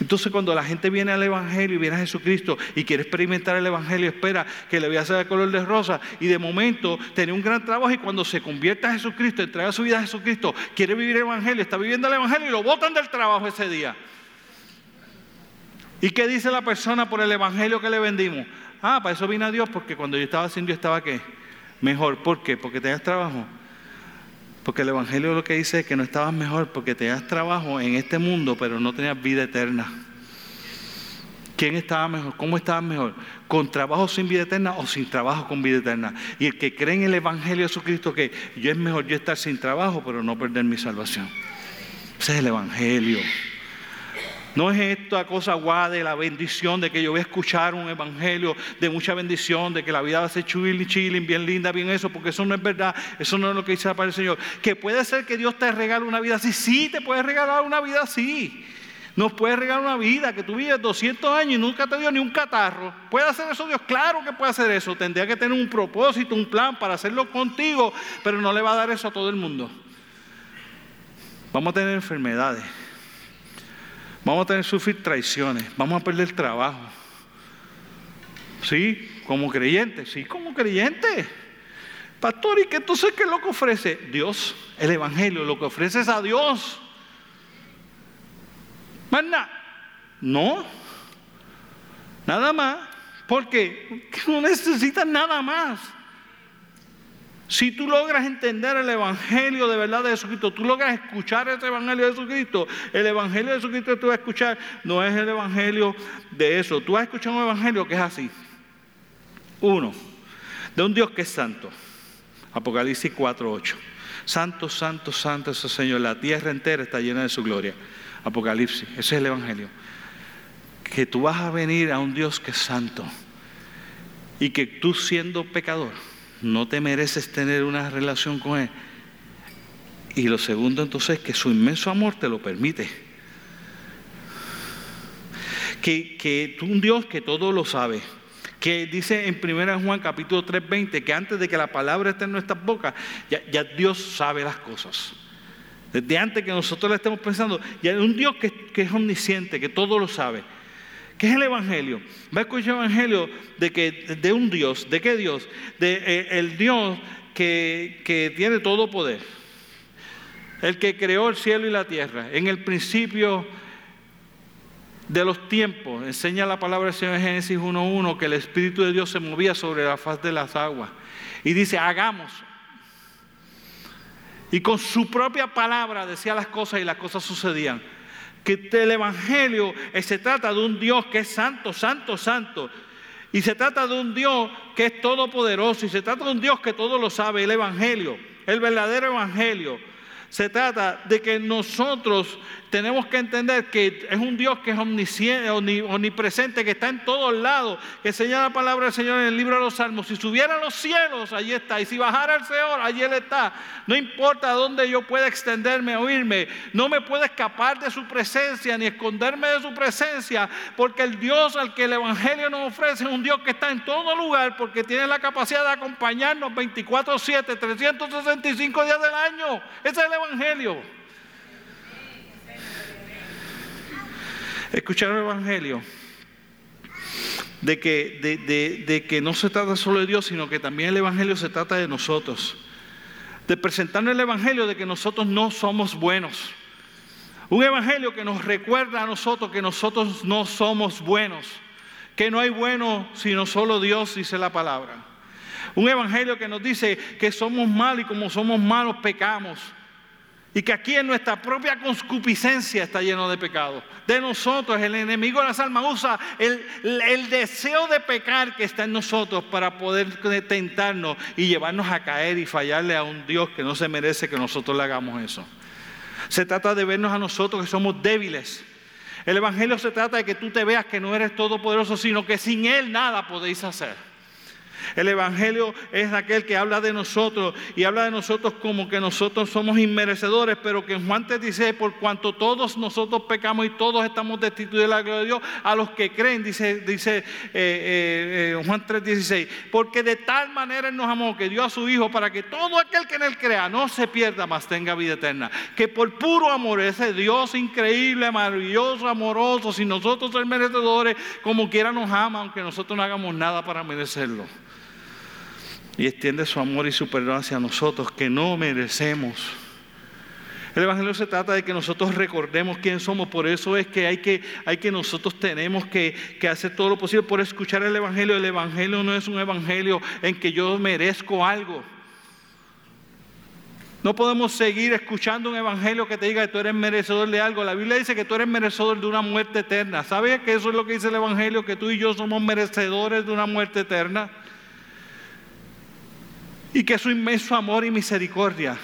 Entonces cuando la gente viene al Evangelio y viene a Jesucristo y quiere experimentar el Evangelio, espera que le vea a el color de rosa y de momento tiene un gran trabajo y cuando se convierte a Jesucristo, entrega su vida a Jesucristo, quiere vivir el Evangelio, está viviendo el Evangelio y lo botan del trabajo ese día. ¿Y qué dice la persona por el Evangelio que le vendimos? Ah, para eso vine a Dios porque cuando yo estaba haciendo yo estaba qué? Mejor. ¿Por qué? Porque tenías trabajo. Porque el Evangelio lo que dice es que no estabas mejor porque tenías trabajo en este mundo, pero no tenías vida eterna. ¿Quién estaba mejor? ¿Cómo estaba mejor? ¿Con trabajo sin vida eterna o sin trabajo con vida eterna? Y el que cree en el Evangelio de Jesucristo que yo es mejor yo estar sin trabajo, pero no perder mi salvación. Ese es el Evangelio. No es esta cosa guada de la bendición, de que yo voy a escuchar un evangelio de mucha bendición, de que la vida va a ser chilling, chilling, bien linda, bien eso, porque eso no es verdad, eso no es lo que dice para el Señor. Que puede ser que Dios te regale una vida así, sí, te puede regalar una vida así. Nos puede regalar una vida que tú vives 200 años y nunca te dio ni un catarro. ¿Puede hacer eso Dios? Claro que puede hacer eso. Tendría que tener un propósito, un plan para hacerlo contigo, pero no le va a dar eso a todo el mundo. Vamos a tener enfermedades. Vamos a tener que sufrir traiciones, vamos a perder trabajo. Sí, como creyente, sí, como creyente. Pastor, ¿y qué entonces qué es lo que ofrece? Dios, el Evangelio, lo que ofrece es a Dios. Más nada. No. Nada más. Porque no necesitas nada más. Si tú logras entender el Evangelio de verdad de Jesucristo, tú logras escuchar ese Evangelio de Jesucristo, el Evangelio de Jesucristo que tú vas a escuchar no es el Evangelio de eso. Tú vas a escuchar un Evangelio que es así. Uno, de un Dios que es santo. Apocalipsis 4.8. Santo, santo, santo es el Señor. La tierra entera está llena de su gloria. Apocalipsis. Ese es el Evangelio. Que tú vas a venir a un Dios que es santo. Y que tú siendo pecador no te mereces tener una relación con Él. Y lo segundo entonces es que su inmenso amor te lo permite. Que, que un Dios que todo lo sabe, que dice en 1 Juan capítulo 3:20 que antes de que la palabra esté en nuestras bocas, ya, Dios sabe las cosas. Desde antes que nosotros la estemos pensando, ya un Dios que, que es omnisciente, que todo lo sabe ¿Qué es el Evangelio? Va a escuchar el Evangelio de, que, de un Dios. ¿De qué Dios? De eh, el Dios que, que tiene todo poder. El que creó el cielo y la tierra. En el principio de los tiempos, enseña la palabra del Señor en Génesis 1.1 que el Espíritu de Dios se movía sobre la faz de las aguas. Y dice, hagamos. Y con su propia palabra decía las cosas y las cosas sucedían que el Evangelio eh, se trata de un Dios que es santo, santo, santo. Y se trata de un Dios que es todopoderoso. Y se trata de un Dios que todo lo sabe. El Evangelio, el verdadero Evangelio. Se trata de que nosotros tenemos que entender que es un Dios que es omnisciente, omnipresente, que está en todos lados, que señala la palabra del Señor en el libro de los Salmos. Si subiera a los cielos, allí está. Y si bajara al Señor, allí Él está. No importa dónde yo pueda extenderme o irme, no me puedo escapar de su presencia ni esconderme de su presencia, porque el Dios al que el Evangelio nos ofrece es un Dios que está en todo lugar, porque tiene la capacidad de acompañarnos 24-7, 365 días del año. Ese es el Evangelio. Escuchar el Evangelio de que, de, que no se trata solo de Dios, sino que también el Evangelio se trata de nosotros. De presentar el Evangelio de que nosotros no somos buenos. Un Evangelio que nos recuerda a nosotros que nosotros no somos buenos. Que no hay bueno sino solo Dios, dice la palabra. Un Evangelio que nos dice que somos malos y como somos malos pecamos. Y que aquí en nuestra propia concupiscencia está lleno de pecado. De nosotros, el enemigo de las almas usa el, deseo de pecar que está en nosotros para poder tentarnos y llevarnos a caer y fallarle a un Dios que no se merece que nosotros le hagamos eso. Se trata de vernos a nosotros que somos débiles. El Evangelio se trata de que tú te veas que no eres todopoderoso, sino que sin Él nada podéis hacer. El Evangelio es aquel que habla de nosotros y habla de nosotros como que nosotros somos inmerecedores, pero que en Juan te dice, por cuanto todos nosotros pecamos y todos estamos destituidos de la gloria de Dios, a los que creen, dice, dice eh, eh, eh, Juan 3:16, porque de tal manera Él nos amó que dio a su Hijo para que todo aquel que en Él crea no se pierda, mas tenga vida eterna. Que por puro amor, ese Dios increíble, maravilloso, amoroso, si nosotros somos merecedores, como quiera nos ama, aunque nosotros no hagamos nada para merecerlo y extiende su amor y su perdón hacia nosotros que no merecemos. El Evangelio se trata de que nosotros recordemos quién somos, por eso es que hay que, hay que nosotros tenemos que, que hacer todo lo posible por escuchar el Evangelio. El Evangelio no es un Evangelio en que yo merezco algo. No podemos seguir escuchando un evangelio que te diga que tú eres merecedor de algo. La Biblia dice que tú eres merecedor de una muerte eterna. ¿Sabes que eso es lo que dice el evangelio? Que tú y yo somos merecedores de una muerte eterna y que su inmenso amor y misericordia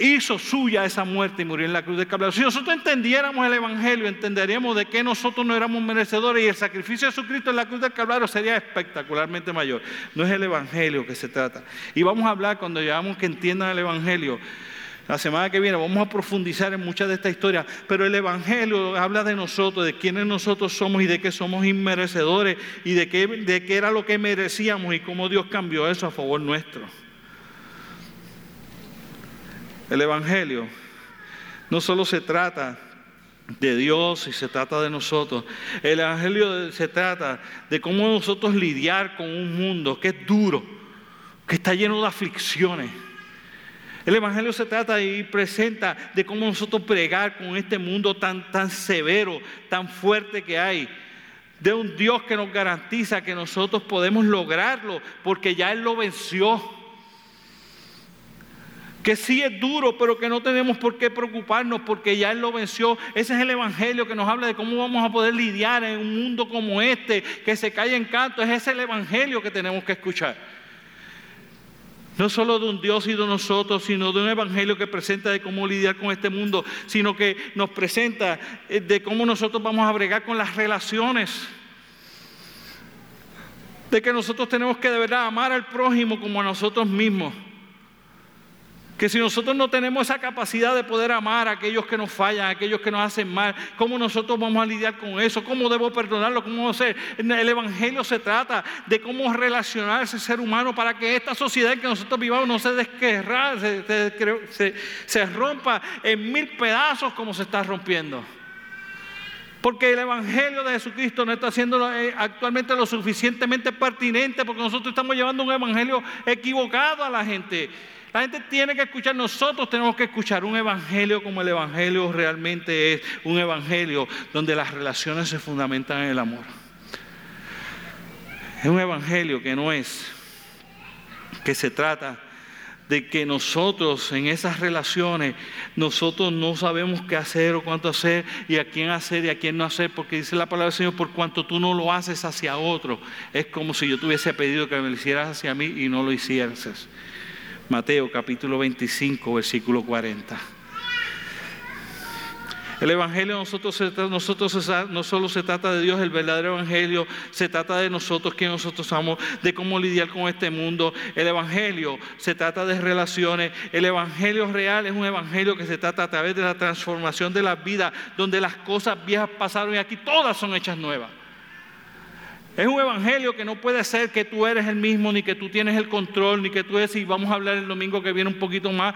hizo suya esa muerte y murió en la cruz de Calvario. Si nosotros entendiéramos el Evangelio, entenderíamos de que nosotros no éramos merecedores y el sacrificio de Jesucristo en la cruz del Calvario sería espectacularmente mayor. No es el Evangelio que se trata. Y vamos a hablar cuando llevamos que entiendan el Evangelio la semana que viene vamos a profundizar en muchas de estas historias, pero el Evangelio habla de nosotros, de quiénes nosotros somos y de que somos inmerecedores y de qué, de qué era lo que merecíamos y cómo Dios cambió eso a favor nuestro. El Evangelio no solo se trata de Dios y se trata de nosotros. El Evangelio se trata de cómo nosotros lidiar con un mundo que es duro, que está lleno de aflicciones el Evangelio se trata y presenta de cómo nosotros pregar con este mundo tan, tan severo, tan fuerte que hay. De un Dios que nos garantiza que nosotros podemos lograrlo porque ya Él lo venció. Que sí es duro, pero que no tenemos por qué preocuparnos porque ya Él lo venció. Ese es el Evangelio que nos habla de cómo vamos a poder lidiar en un mundo como este, que se cae en canto. Ese es el Evangelio que tenemos que escuchar. No solo de un Dios y de nosotros, sino de un evangelio que presenta de cómo lidiar con este mundo, sino que nos presenta eh, de cómo nosotros vamos a bregar con las relaciones. De que nosotros tenemos que de verdad amar al prójimo como a nosotros mismos. Que si nosotros no tenemos esa capacidad de poder amar a aquellos que nos fallan, a aquellos que nos hacen mal, ¿cómo nosotros vamos a lidiar con eso? ¿Cómo debo perdonarlo? ¿Cómo hacer? El Evangelio se trata de cómo relacionarse ser humano para que esta sociedad en que nosotros vivamos no se desquerra, se, se rompa en mil pedazos como se está rompiendo. Porque el Evangelio de Jesucristo no está siendo eh, actualmente lo suficientemente pertinente porque nosotros estamos llevando un Evangelio equivocado a la gente. La gente tiene que escuchar, nosotros tenemos que escuchar un evangelio como el evangelio realmente es, un evangelio donde las relaciones se fundamentan en el amor. Es un evangelio que no es, que se trata de que nosotros en esas relaciones, nosotros no sabemos qué hacer o cuánto hacer y a quién hacer y a quién no hacer, porque dice la palabra del Señor, por cuanto tú no lo haces hacia otro, es como si yo te hubiese pedido que me lo hicieras hacia mí y no lo hicieras. Mateo capítulo 25, versículo 40. El Evangelio nosotros, nosotros no solo se trata de Dios, el verdadero Evangelio, se trata de nosotros, que nosotros somos, de cómo lidiar con este mundo. El Evangelio se trata de relaciones. El Evangelio real es un Evangelio que se trata a través de la transformación de la vida, donde las cosas viejas pasaron y aquí todas son hechas nuevas. Es un evangelio que no puede ser que tú eres el mismo, ni que tú tienes el control, ni que tú y vamos a hablar el domingo que viene un poquito más.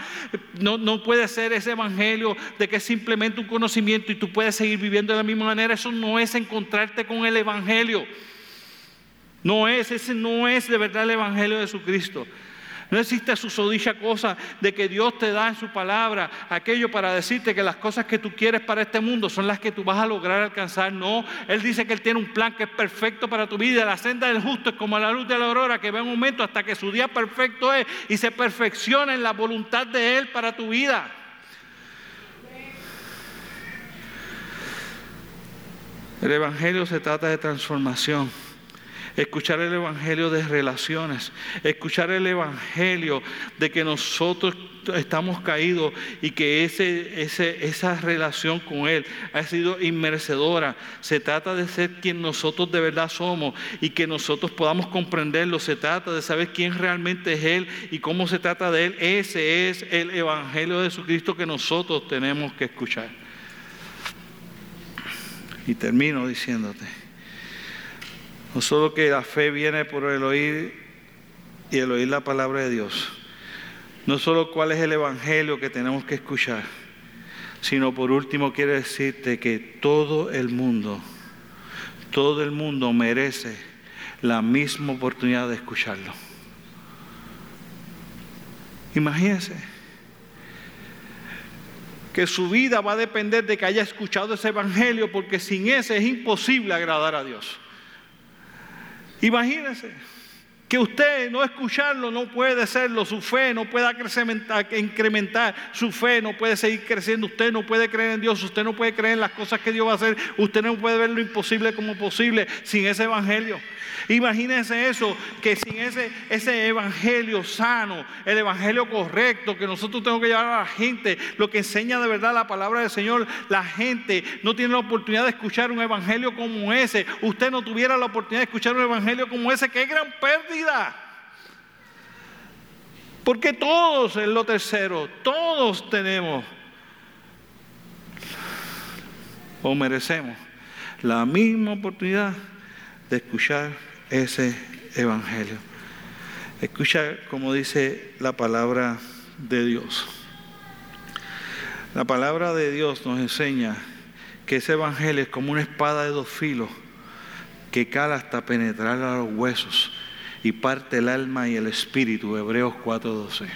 No, no puede ser ese evangelio de que es simplemente un conocimiento y tú puedes seguir viviendo de la misma manera. Eso no es encontrarte con el evangelio. No es, ese no es de verdad el evangelio de Jesucristo. No existe susodicha cosa de que Dios te da en su palabra aquello para decirte que las cosas que tú quieres para este mundo son las que tú vas a lograr alcanzar. No, Él dice que Él tiene un plan que es perfecto para tu vida. La senda del justo es como la luz de la aurora que va en un momento hasta que su día perfecto es y se perfecciona en la voluntad de Él para tu vida. El Evangelio se trata de transformación escuchar el Evangelio de relaciones, escuchar el Evangelio de que nosotros estamos caídos y que ese, esa relación con Él ha sido inmerecedora. Se trata de ser quien nosotros de verdad somos y que nosotros podamos comprenderlo. Se trata de saber quién realmente es Él y cómo se trata de Él. Ese es el Evangelio de Jesucristo que nosotros tenemos que escuchar. Y termino diciéndote. No solo que la fe viene por el oír y el oír la palabra de Dios. No solo cuál es el evangelio que tenemos que escuchar, sino por último quiere decirte que todo el mundo, todo el mundo merece la misma oportunidad de escucharlo. Imagínense que su vida va a depender de que haya escuchado ese evangelio, porque sin ese es imposible agradar a Dios. Imagínese que usted no escucharlo no puede serlo, su fe no puede incrementar, su fe no puede seguir creciendo, usted no puede creer en Dios, usted no puede creer en las cosas que Dios va a hacer, usted no puede ver lo imposible como posible sin ese evangelio. Imagínense eso, que sin ese, ese evangelio sano, el evangelio correcto que nosotros tenemos que llevar a la gente, lo que enseña de verdad la palabra del Señor, la gente no tiene la oportunidad de escuchar un evangelio como ese. Usted no tuviera la oportunidad de escuchar un evangelio como ese, qué gran pérdida. Porque todos en lo tercero, todos tenemos o merecemos la misma oportunidad de escuchar ese evangelio. Escucha como dice la palabra de Dios. La palabra de Dios nos enseña que ese evangelio es como una espada de dos filos que cala hasta penetrar a los huesos y parte el alma y el espíritu. Hebreos 4:12.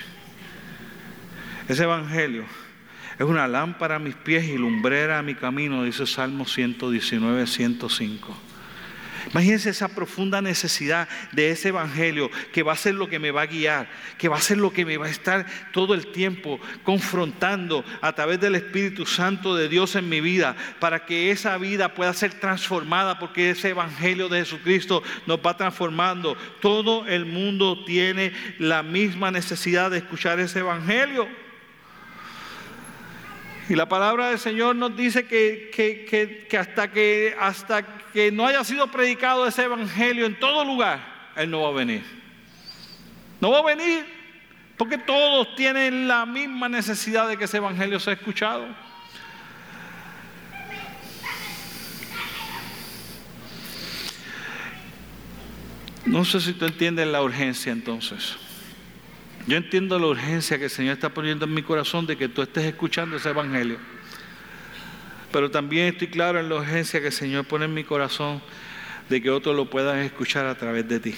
Ese evangelio es una lámpara a mis pies y lumbrera a mi camino, dice Salmo 119, 105. Imagínense esa profunda necesidad de ese evangelio que va a ser lo que me va a guiar, que va a ser lo que me va a estar todo el tiempo confrontando a través del Espíritu Santo de Dios en mi vida, para que esa vida pueda ser transformada, porque ese evangelio de Jesucristo nos va transformando. Todo el mundo tiene la misma necesidad de escuchar ese evangelio. Y la palabra del Señor nos dice que, que, hasta que hasta que no haya sido predicado ese evangelio en todo lugar, Él no va a venir. No va a venir porque todos tienen la misma necesidad de que ese evangelio sea escuchado. No sé si tú entiendes la urgencia entonces. Yo entiendo la urgencia que el Señor está poniendo en mi corazón de que tú estés escuchando ese evangelio. Pero también estoy claro en la urgencia que el Señor pone en mi corazón de que otros lo puedan escuchar a través de ti.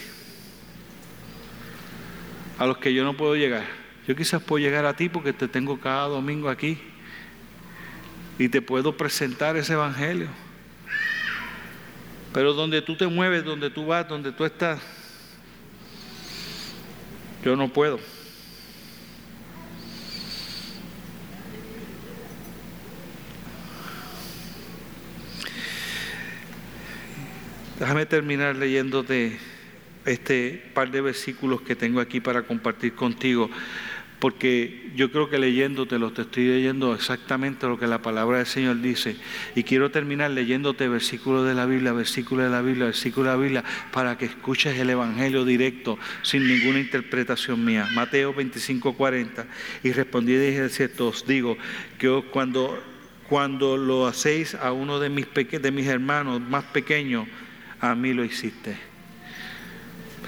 A los que yo no puedo llegar. Yo quizás puedo llegar a ti porque te tengo cada domingo aquí y te puedo presentar ese evangelio. Pero donde tú te mueves, donde tú vas, donde tú estás, yo no puedo. Déjame terminar leyéndote este par de versículos que tengo aquí para compartir contigo, porque yo creo que leyéndote los te estoy leyendo exactamente lo que la palabra del Señor dice. Y quiero terminar leyéndote versículos de la Biblia, versículos de la Biblia, versículos de la Biblia, para que escuches el Evangelio directo, sin ninguna interpretación mía. Mateo 25, 40. Y respondí y dije, cierto, os digo que cuando, cuando lo hacéis a uno de mis, de mis hermanos más pequeños, a mí lo hiciste.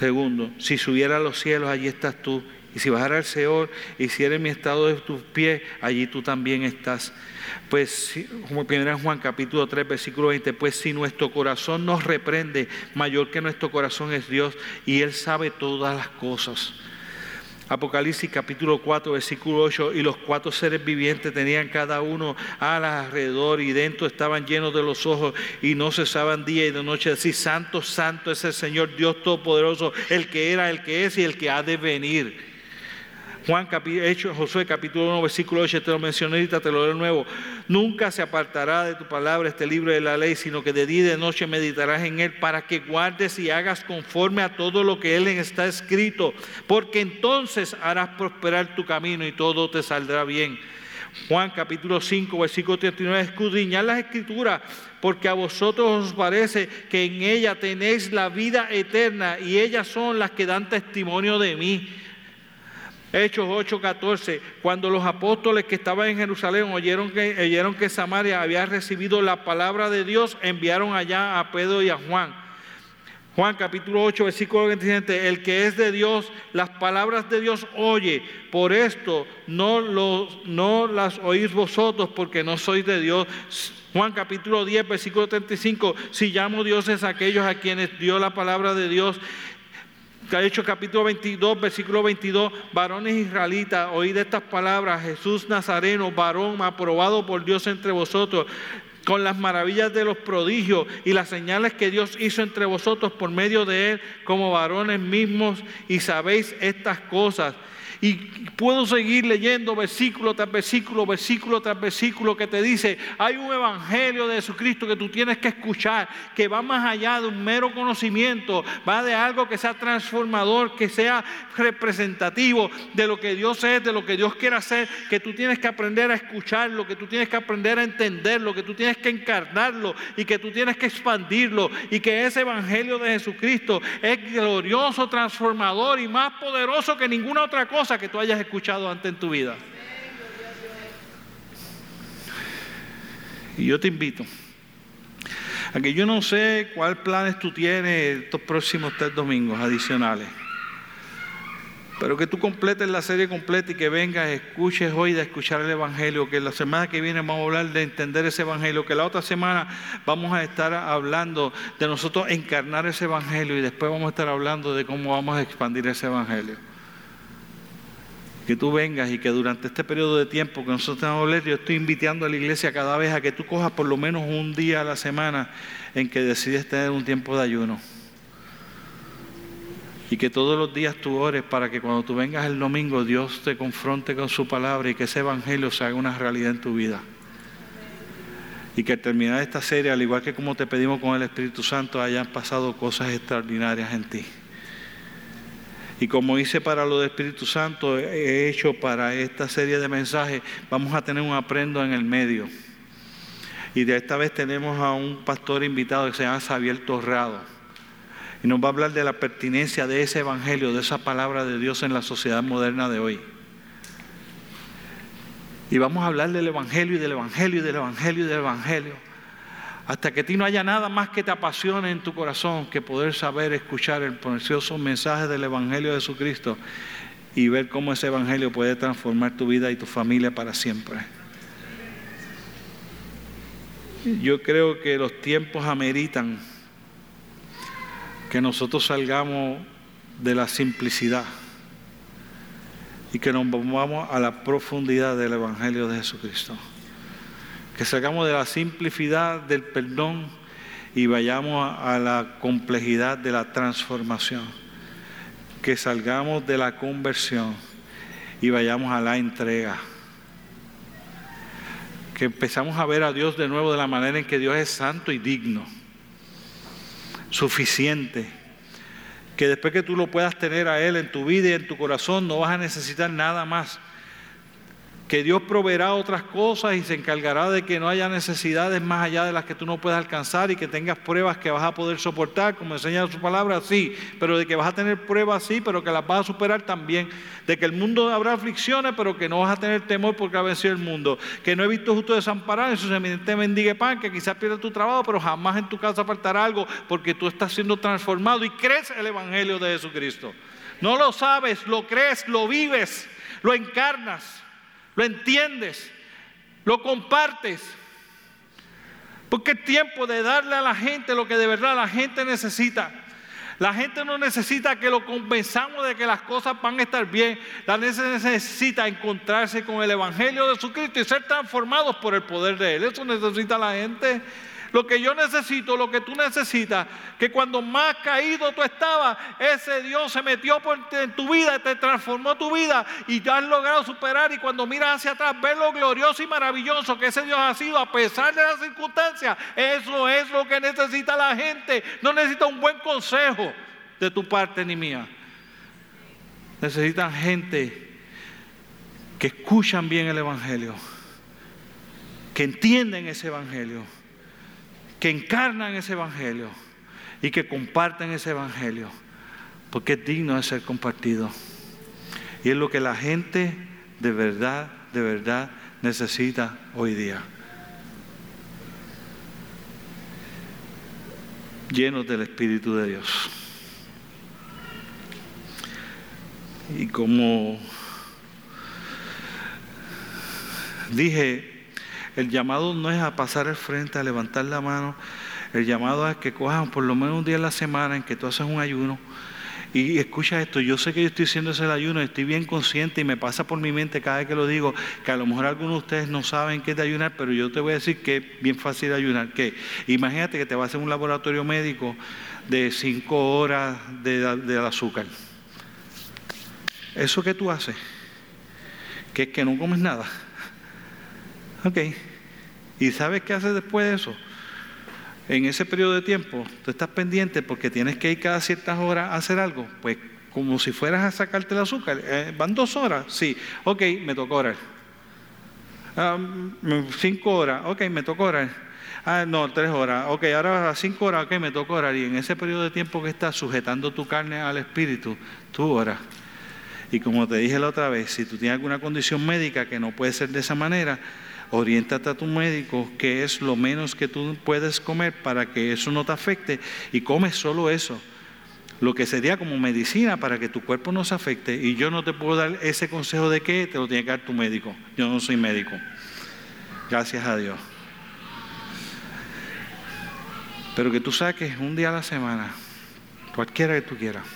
Segundo, si subiera a los cielos, allí estás tú. Y si bajara al Señor, hiciera mi estado de tus pies, allí tú también estás. Pues, como primero en Juan capítulo 3, versículo 20, pues si nuestro corazón nos reprende, mayor que nuestro corazón es Dios, y Él sabe todas las cosas. Apocalipsis capítulo 4, versículo 8, y los cuatro seres vivientes tenían cada uno alas alrededor y dentro estaban llenos de los ojos y no cesaban día y de noche así, santo, santo es el Señor Dios Todopoderoso, el que era, el que es y el que ha de venir. Juan, hecho, Josué capítulo 1, versículo 8, te lo mencioné ahorita, te lo leo de nuevo. Nunca se apartará de tu palabra este libro de la ley, sino que de día y de noche meditarás en él para que guardes y hagas conforme a todo lo que él está escrito, porque entonces harás prosperar tu camino y todo te saldrá bien. Juan capítulo 5, versículo 39, escudriñad las escrituras, porque a vosotros os parece que en ella tenéis la vida eterna y ellas son las que dan testimonio de mí. Hechos 8:14, cuando los apóstoles que estaban en Jerusalén oyeron que, oyeron que Samaria había recibido la palabra de Dios, enviaron allá a Pedro y a Juan. Juan capítulo 8, versículo 27, el que es de Dios, las palabras de Dios oye, por esto no, no las oís vosotros porque no sois de Dios. Juan capítulo 10, versículo 35, si llamo dioses aquellos a quienes dio la palabra de Dios Hecho capítulo 22, versículo 22, varones israelitas, oíd estas palabras, Jesús Nazareno, varón aprobado por Dios entre vosotros, con las maravillas de los prodigios y las señales que Dios hizo entre vosotros por medio de él como varones mismos y sabéis estas cosas. Y puedo seguir leyendo versículo tras versículo, versículo tras versículo que te dice, hay un evangelio de Jesucristo que tú tienes que escuchar, que va más allá de un mero conocimiento, va de algo que sea transformador, que sea representativo de lo que Dios es, de lo que Dios quiere hacer, que tú tienes que aprender a escucharlo, que tú tienes que aprender a entenderlo, que tú tienes que encarnarlo y que tú tienes que expandirlo y que ese evangelio de Jesucristo es glorioso, transformador y más poderoso que ninguna otra cosa que tú hayas escuchado antes en tu vida. Y yo te invito a que yo no sé cuáles planes tú tienes estos próximos tres domingos adicionales. Pero que tú completes la serie completa y que vengas, escuches hoy de escuchar el Evangelio, que la semana que viene vamos a hablar de entender ese Evangelio, que la otra semana vamos a estar hablando de nosotros encarnar ese Evangelio y después vamos a estar hablando de cómo vamos a expandir ese Evangelio que tú vengas y que durante este periodo de tiempo que nosotros tenemos a hablar, yo estoy invitando a la iglesia cada vez a que tú cojas por lo menos un día a la semana en que decides tener un tiempo de ayuno. Y que todos los días tú ores para que cuando tú vengas el domingo Dios te confronte con su palabra y que ese evangelio se haga una realidad en tu vida. Y que al terminar esta serie, al igual que como te pedimos con el Espíritu Santo, hayan pasado cosas extraordinarias en ti. Y como hice para lo del Espíritu Santo, he hecho para esta serie de mensajes, vamos a tener un aprendo en el medio. Y de esta vez tenemos a un pastor invitado que se llama Xavier Torrado. Y nos va a hablar de la pertinencia de ese evangelio, de esa palabra de Dios en la sociedad moderna de hoy. Y vamos a hablar del evangelio y del evangelio y del evangelio y del evangelio hasta que a ti no haya nada más que te apasione en tu corazón que poder saber escuchar el precioso mensaje del Evangelio de Jesucristo y ver cómo ese Evangelio puede transformar tu vida y tu familia para siempre. yo creo que los tiempos ameritan que nosotros salgamos de la simplicidad y que nos vamos a la profundidad del Evangelio de Jesucristo. Que salgamos de la simplicidad del perdón y vayamos a la complejidad de la transformación. Que salgamos de la conversión y vayamos a la entrega. Que empezamos a ver a Dios de nuevo de la manera en que Dios es santo y digno, suficiente. Que después que tú lo puedas tener a Él en tu vida y en tu corazón, no vas a necesitar nada más que Dios proveerá otras cosas y se encargará de que no haya necesidades más allá de las que tú no puedas alcanzar y que tengas pruebas que vas a poder soportar, como enseña su palabra, sí, pero de que vas a tener pruebas, sí, pero que las vas a superar también, de que el mundo habrá aflicciones, pero que no vas a tener temor porque ha vencido el mundo, que no he visto justo desamparado en su semente mendigue pan, que quizás pierda tu trabajo, pero jamás en tu casa faltará algo porque tú estás siendo transformado y crees el Evangelio de Jesucristo. No lo sabes, lo crees, lo vives, lo encarnas lo entiendes, lo compartes. Porque es tiempo de darle a la gente lo que de verdad la gente necesita. La gente no necesita que lo convenzamos de que las cosas van a estar bien. La gente necesita encontrarse con el Evangelio de Jesucristo y ser transformados por el poder de Él. Eso necesita la gente. Lo que yo necesito, lo que tú necesitas, que cuando más caído tú estabas, ese Dios se metió en tu vida, te transformó tu vida y te has logrado superar. Y cuando miras hacia atrás, ves lo glorioso y maravilloso que ese Dios ha sido a pesar de las circunstancias. Eso es lo que necesita la gente. No necesita un buen consejo de tu parte ni mía. Necesitan gente que escuchan bien el Evangelio, que entienden ese Evangelio que encarnan ese Evangelio y que comparten ese Evangelio, porque es digno de ser compartido. Y es lo que la gente de verdad, de verdad necesita hoy día. Llenos del Espíritu de Dios. Y como dije, el llamado no es a pasar el frente, a levantar la mano. El llamado es que cojan por lo menos un día a la semana en que tú haces un ayuno. Y escucha esto, yo sé que yo estoy haciendo ese ayuno, estoy bien consciente y me pasa por mi mente cada vez que lo digo, que a lo mejor algunos de ustedes no saben qué es de ayunar, pero yo te voy a decir que es bien fácil ayunar. Que imagínate que te vas a hacer un laboratorio médico de cinco horas de, de azúcar. Eso que tú haces, que es que no comes nada Ok. ¿Y sabes qué haces después de eso? En ese periodo de tiempo, tú estás pendiente porque tienes que ir cada ciertas horas a hacer algo. Pues como si fueras a sacarte el azúcar. Eh, ¿Van dos horas? Sí. Ok, me tocó orar. Ah, cinco horas. Ok, me tocó orar. Ah, no, tres horas. Ok, ahora a cinco horas, ok, me tocó orar. Y en ese periodo de tiempo que estás sujetando tu carne al espíritu, tú oras. Y como te dije la otra vez, si tú tienes alguna condición médica que no puede ser de esa manera, oriéntate a tu médico qué es lo menos que tú puedes comer para que eso no te afecte y comes solo eso. Lo que sería como medicina para que tu cuerpo no se afecte. Y yo no te puedo dar ese consejo de qué, te lo tiene que dar tu médico. Yo no soy médico. Gracias a Dios. Pero que tú saques un día a la semana, cualquiera que tú quieras,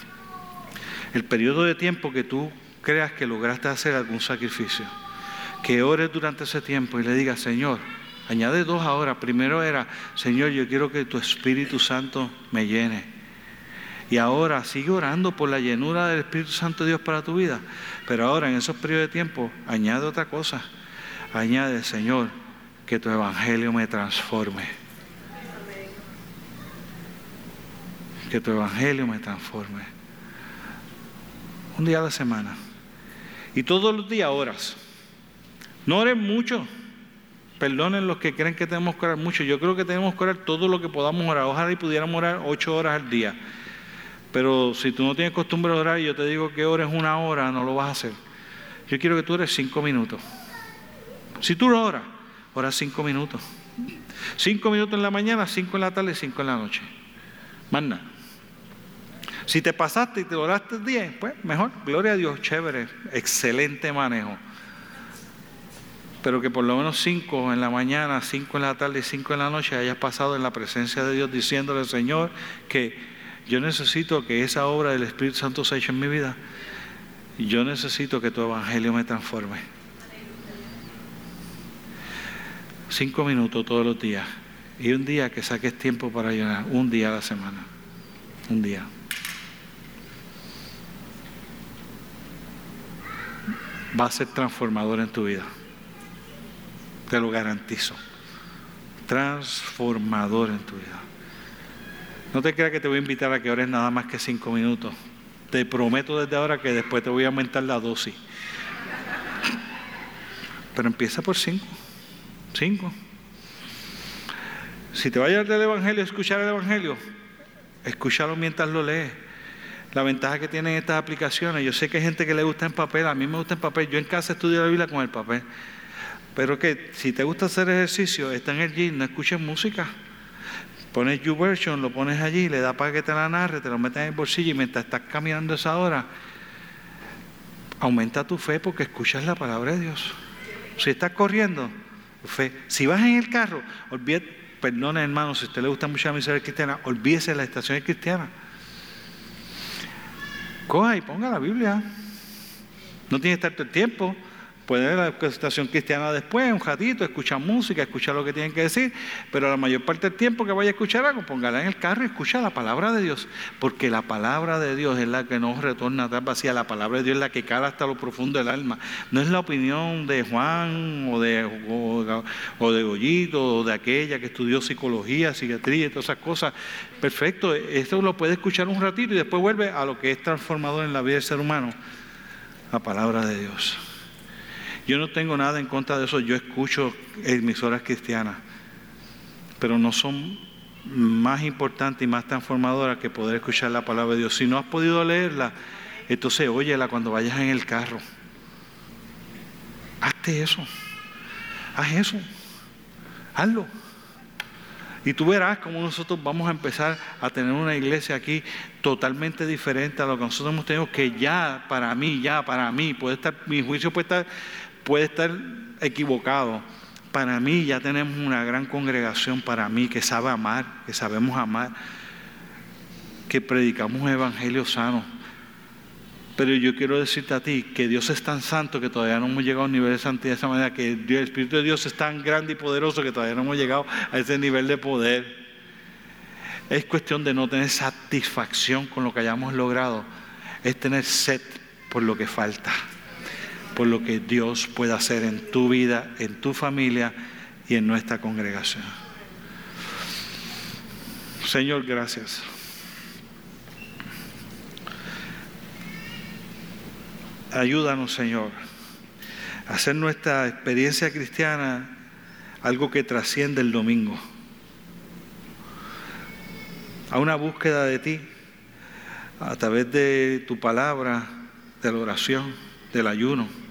el periodo de tiempo que tú creas que lograste hacer algún sacrificio que ores durante ese tiempo y le digas, Señor, añade dos ahora. Primero era, Señor, yo quiero que tu Espíritu Santo me llene. Y ahora sigue orando por la llenura del Espíritu Santo de Dios para tu vida. Pero ahora en esos periodos de tiempo, añade otra cosa. Añade, Señor, que tu Evangelio me transforme. Que tu Evangelio me transforme. Un día a la semana. Y todos los días oras. No oren mucho. Perdonen los que creen que tenemos que orar mucho. Yo creo que tenemos que orar todo lo que podamos orar. Ojalá y pudiéramos orar ocho horas al día. Pero si tú no tienes costumbre de orar y yo te digo que ores una hora, no lo vas a hacer. Yo quiero que tú ores cinco minutos. Si tú lo oras, oras cinco minutos. Cinco minutos en la mañana, cinco en la tarde, cinco en la noche. Más nada. Si te pasaste y te oraste diez, pues mejor. Gloria a Dios, chévere, excelente manejo. Pero que por lo menos cinco en la mañana, cinco en la tarde y cinco en la noche hayas pasado en la presencia de Dios diciéndole, Señor, que yo necesito que esa obra del Espíritu Santo se hecho en mi vida. Yo necesito que tu evangelio me transforme. Cinco minutos todos los días. Y un día que saques tiempo para ayunar. Un día a la semana. Un día. Va a ser transformador en tu vida. Te lo garantizo. Transformador en tu vida. No te creas que te voy a invitar a que ores nada más que cinco minutos. Te prometo desde ahora que después te voy a aumentar la dosis. Pero empieza por cinco. Cinco. Si te vayas del Evangelio, escuchar el Evangelio, escúchalo mientras lo lees. La ventaja que tienen estas aplicaciones, yo sé que hay gente que le gusta en papel, a mí me gusta en papel, yo en casa estudio la Biblia con el papel. Pero que si te gusta hacer ejercicio, está en el gym, no escuches música. Pones YouVersion, lo pones allí, le das para que te la narre, te lo metes en el bolsillo y mientras estás caminando esa hora, aumenta tu fe porque escuchas la palabra de Dios. Si estás corriendo, fe. Si vas en el carro, olvídate, perdone hermano, si a usted le gusta mucho la miseria cristiana, olvídese de la estación cristiana. Coja y ponga la Biblia. No tiene que estar todo el tiempo. Puede ver la estación cristiana después, un ratito, escuchar música, escuchar lo que tienen que decir, pero la mayor parte del tiempo que vaya a escuchar algo, póngala en el carro y escucha la palabra de Dios, porque la palabra de Dios es la que nos retorna atrás vacía, la palabra de Dios es la que cala hasta lo profundo del alma. No es la opinión de Juan o de, o, de Goyito o de aquella que estudió psicología, psiquiatría y todas esas cosas. Perfecto, esto lo puede escuchar un ratito y después vuelve a lo que es transformador en la vida del ser humano, la palabra de Dios. Yo no tengo nada en contra de eso, yo escucho emisoras cristianas, pero no son más importantes y más transformadoras que poder escuchar la palabra de Dios. Si no has podido leerla, entonces óyela cuando vayas en el carro. Hazte eso. Haz eso. Hazlo. Y tú verás cómo nosotros vamos a empezar a tener una iglesia aquí totalmente diferente a lo que nosotros hemos tenido, que ya para mí, ya para mí, puede estar, mi juicio puede estar puede estar equivocado. Para mí ya tenemos una gran congregación, para mí, que sabe amar, que sabemos amar, que predicamos un evangelio sano. Pero yo quiero decirte a ti que Dios es tan santo que todavía no hemos llegado a un nivel de santidad de esa manera, que el Espíritu de Dios es tan grande y poderoso que todavía no hemos llegado a ese nivel de poder. Es cuestión de no tener satisfacción con lo que hayamos logrado, es tener sed por lo que falta por lo que Dios puede hacer en tu vida, en tu familia y en nuestra congregación. Señor, gracias. Ayúdanos, Señor, a hacer nuestra experiencia cristiana algo que trasciende el domingo, a una búsqueda de ti a través de tu palabra, de la oración, del ayuno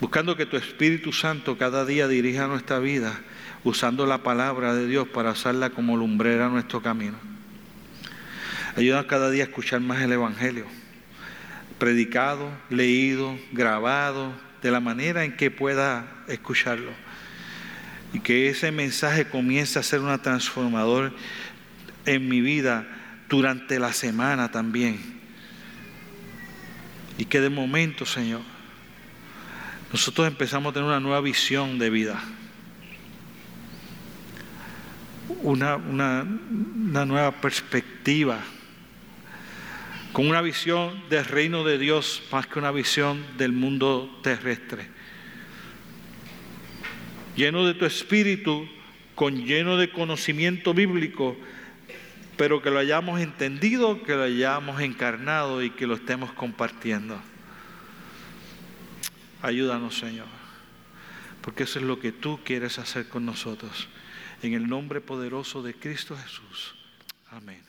buscando que tu Espíritu Santo cada día dirija nuestra vida, usando la palabra de Dios para usarla como lumbrera a nuestro camino. Ayúdanos cada día a escuchar más el Evangelio, predicado, leído, grabado, de la manera en que pueda escucharlo. Y que ese mensaje comience a ser una transformador en mi vida durante la semana también. Y que de momento, Señor, nosotros empezamos a tener una nueva visión de vida. Una, una, nueva perspectiva. Con una visión del reino de Dios más que una visión del mundo terrestre. Lleno de tu espíritu, con lleno de conocimiento bíblico, pero que lo hayamos entendido, que lo hayamos encarnado y que lo estemos compartiendo. Ayúdanos, Señor, porque eso es lo que tú quieres hacer con nosotros. En el nombre poderoso de Cristo Jesús. Amén.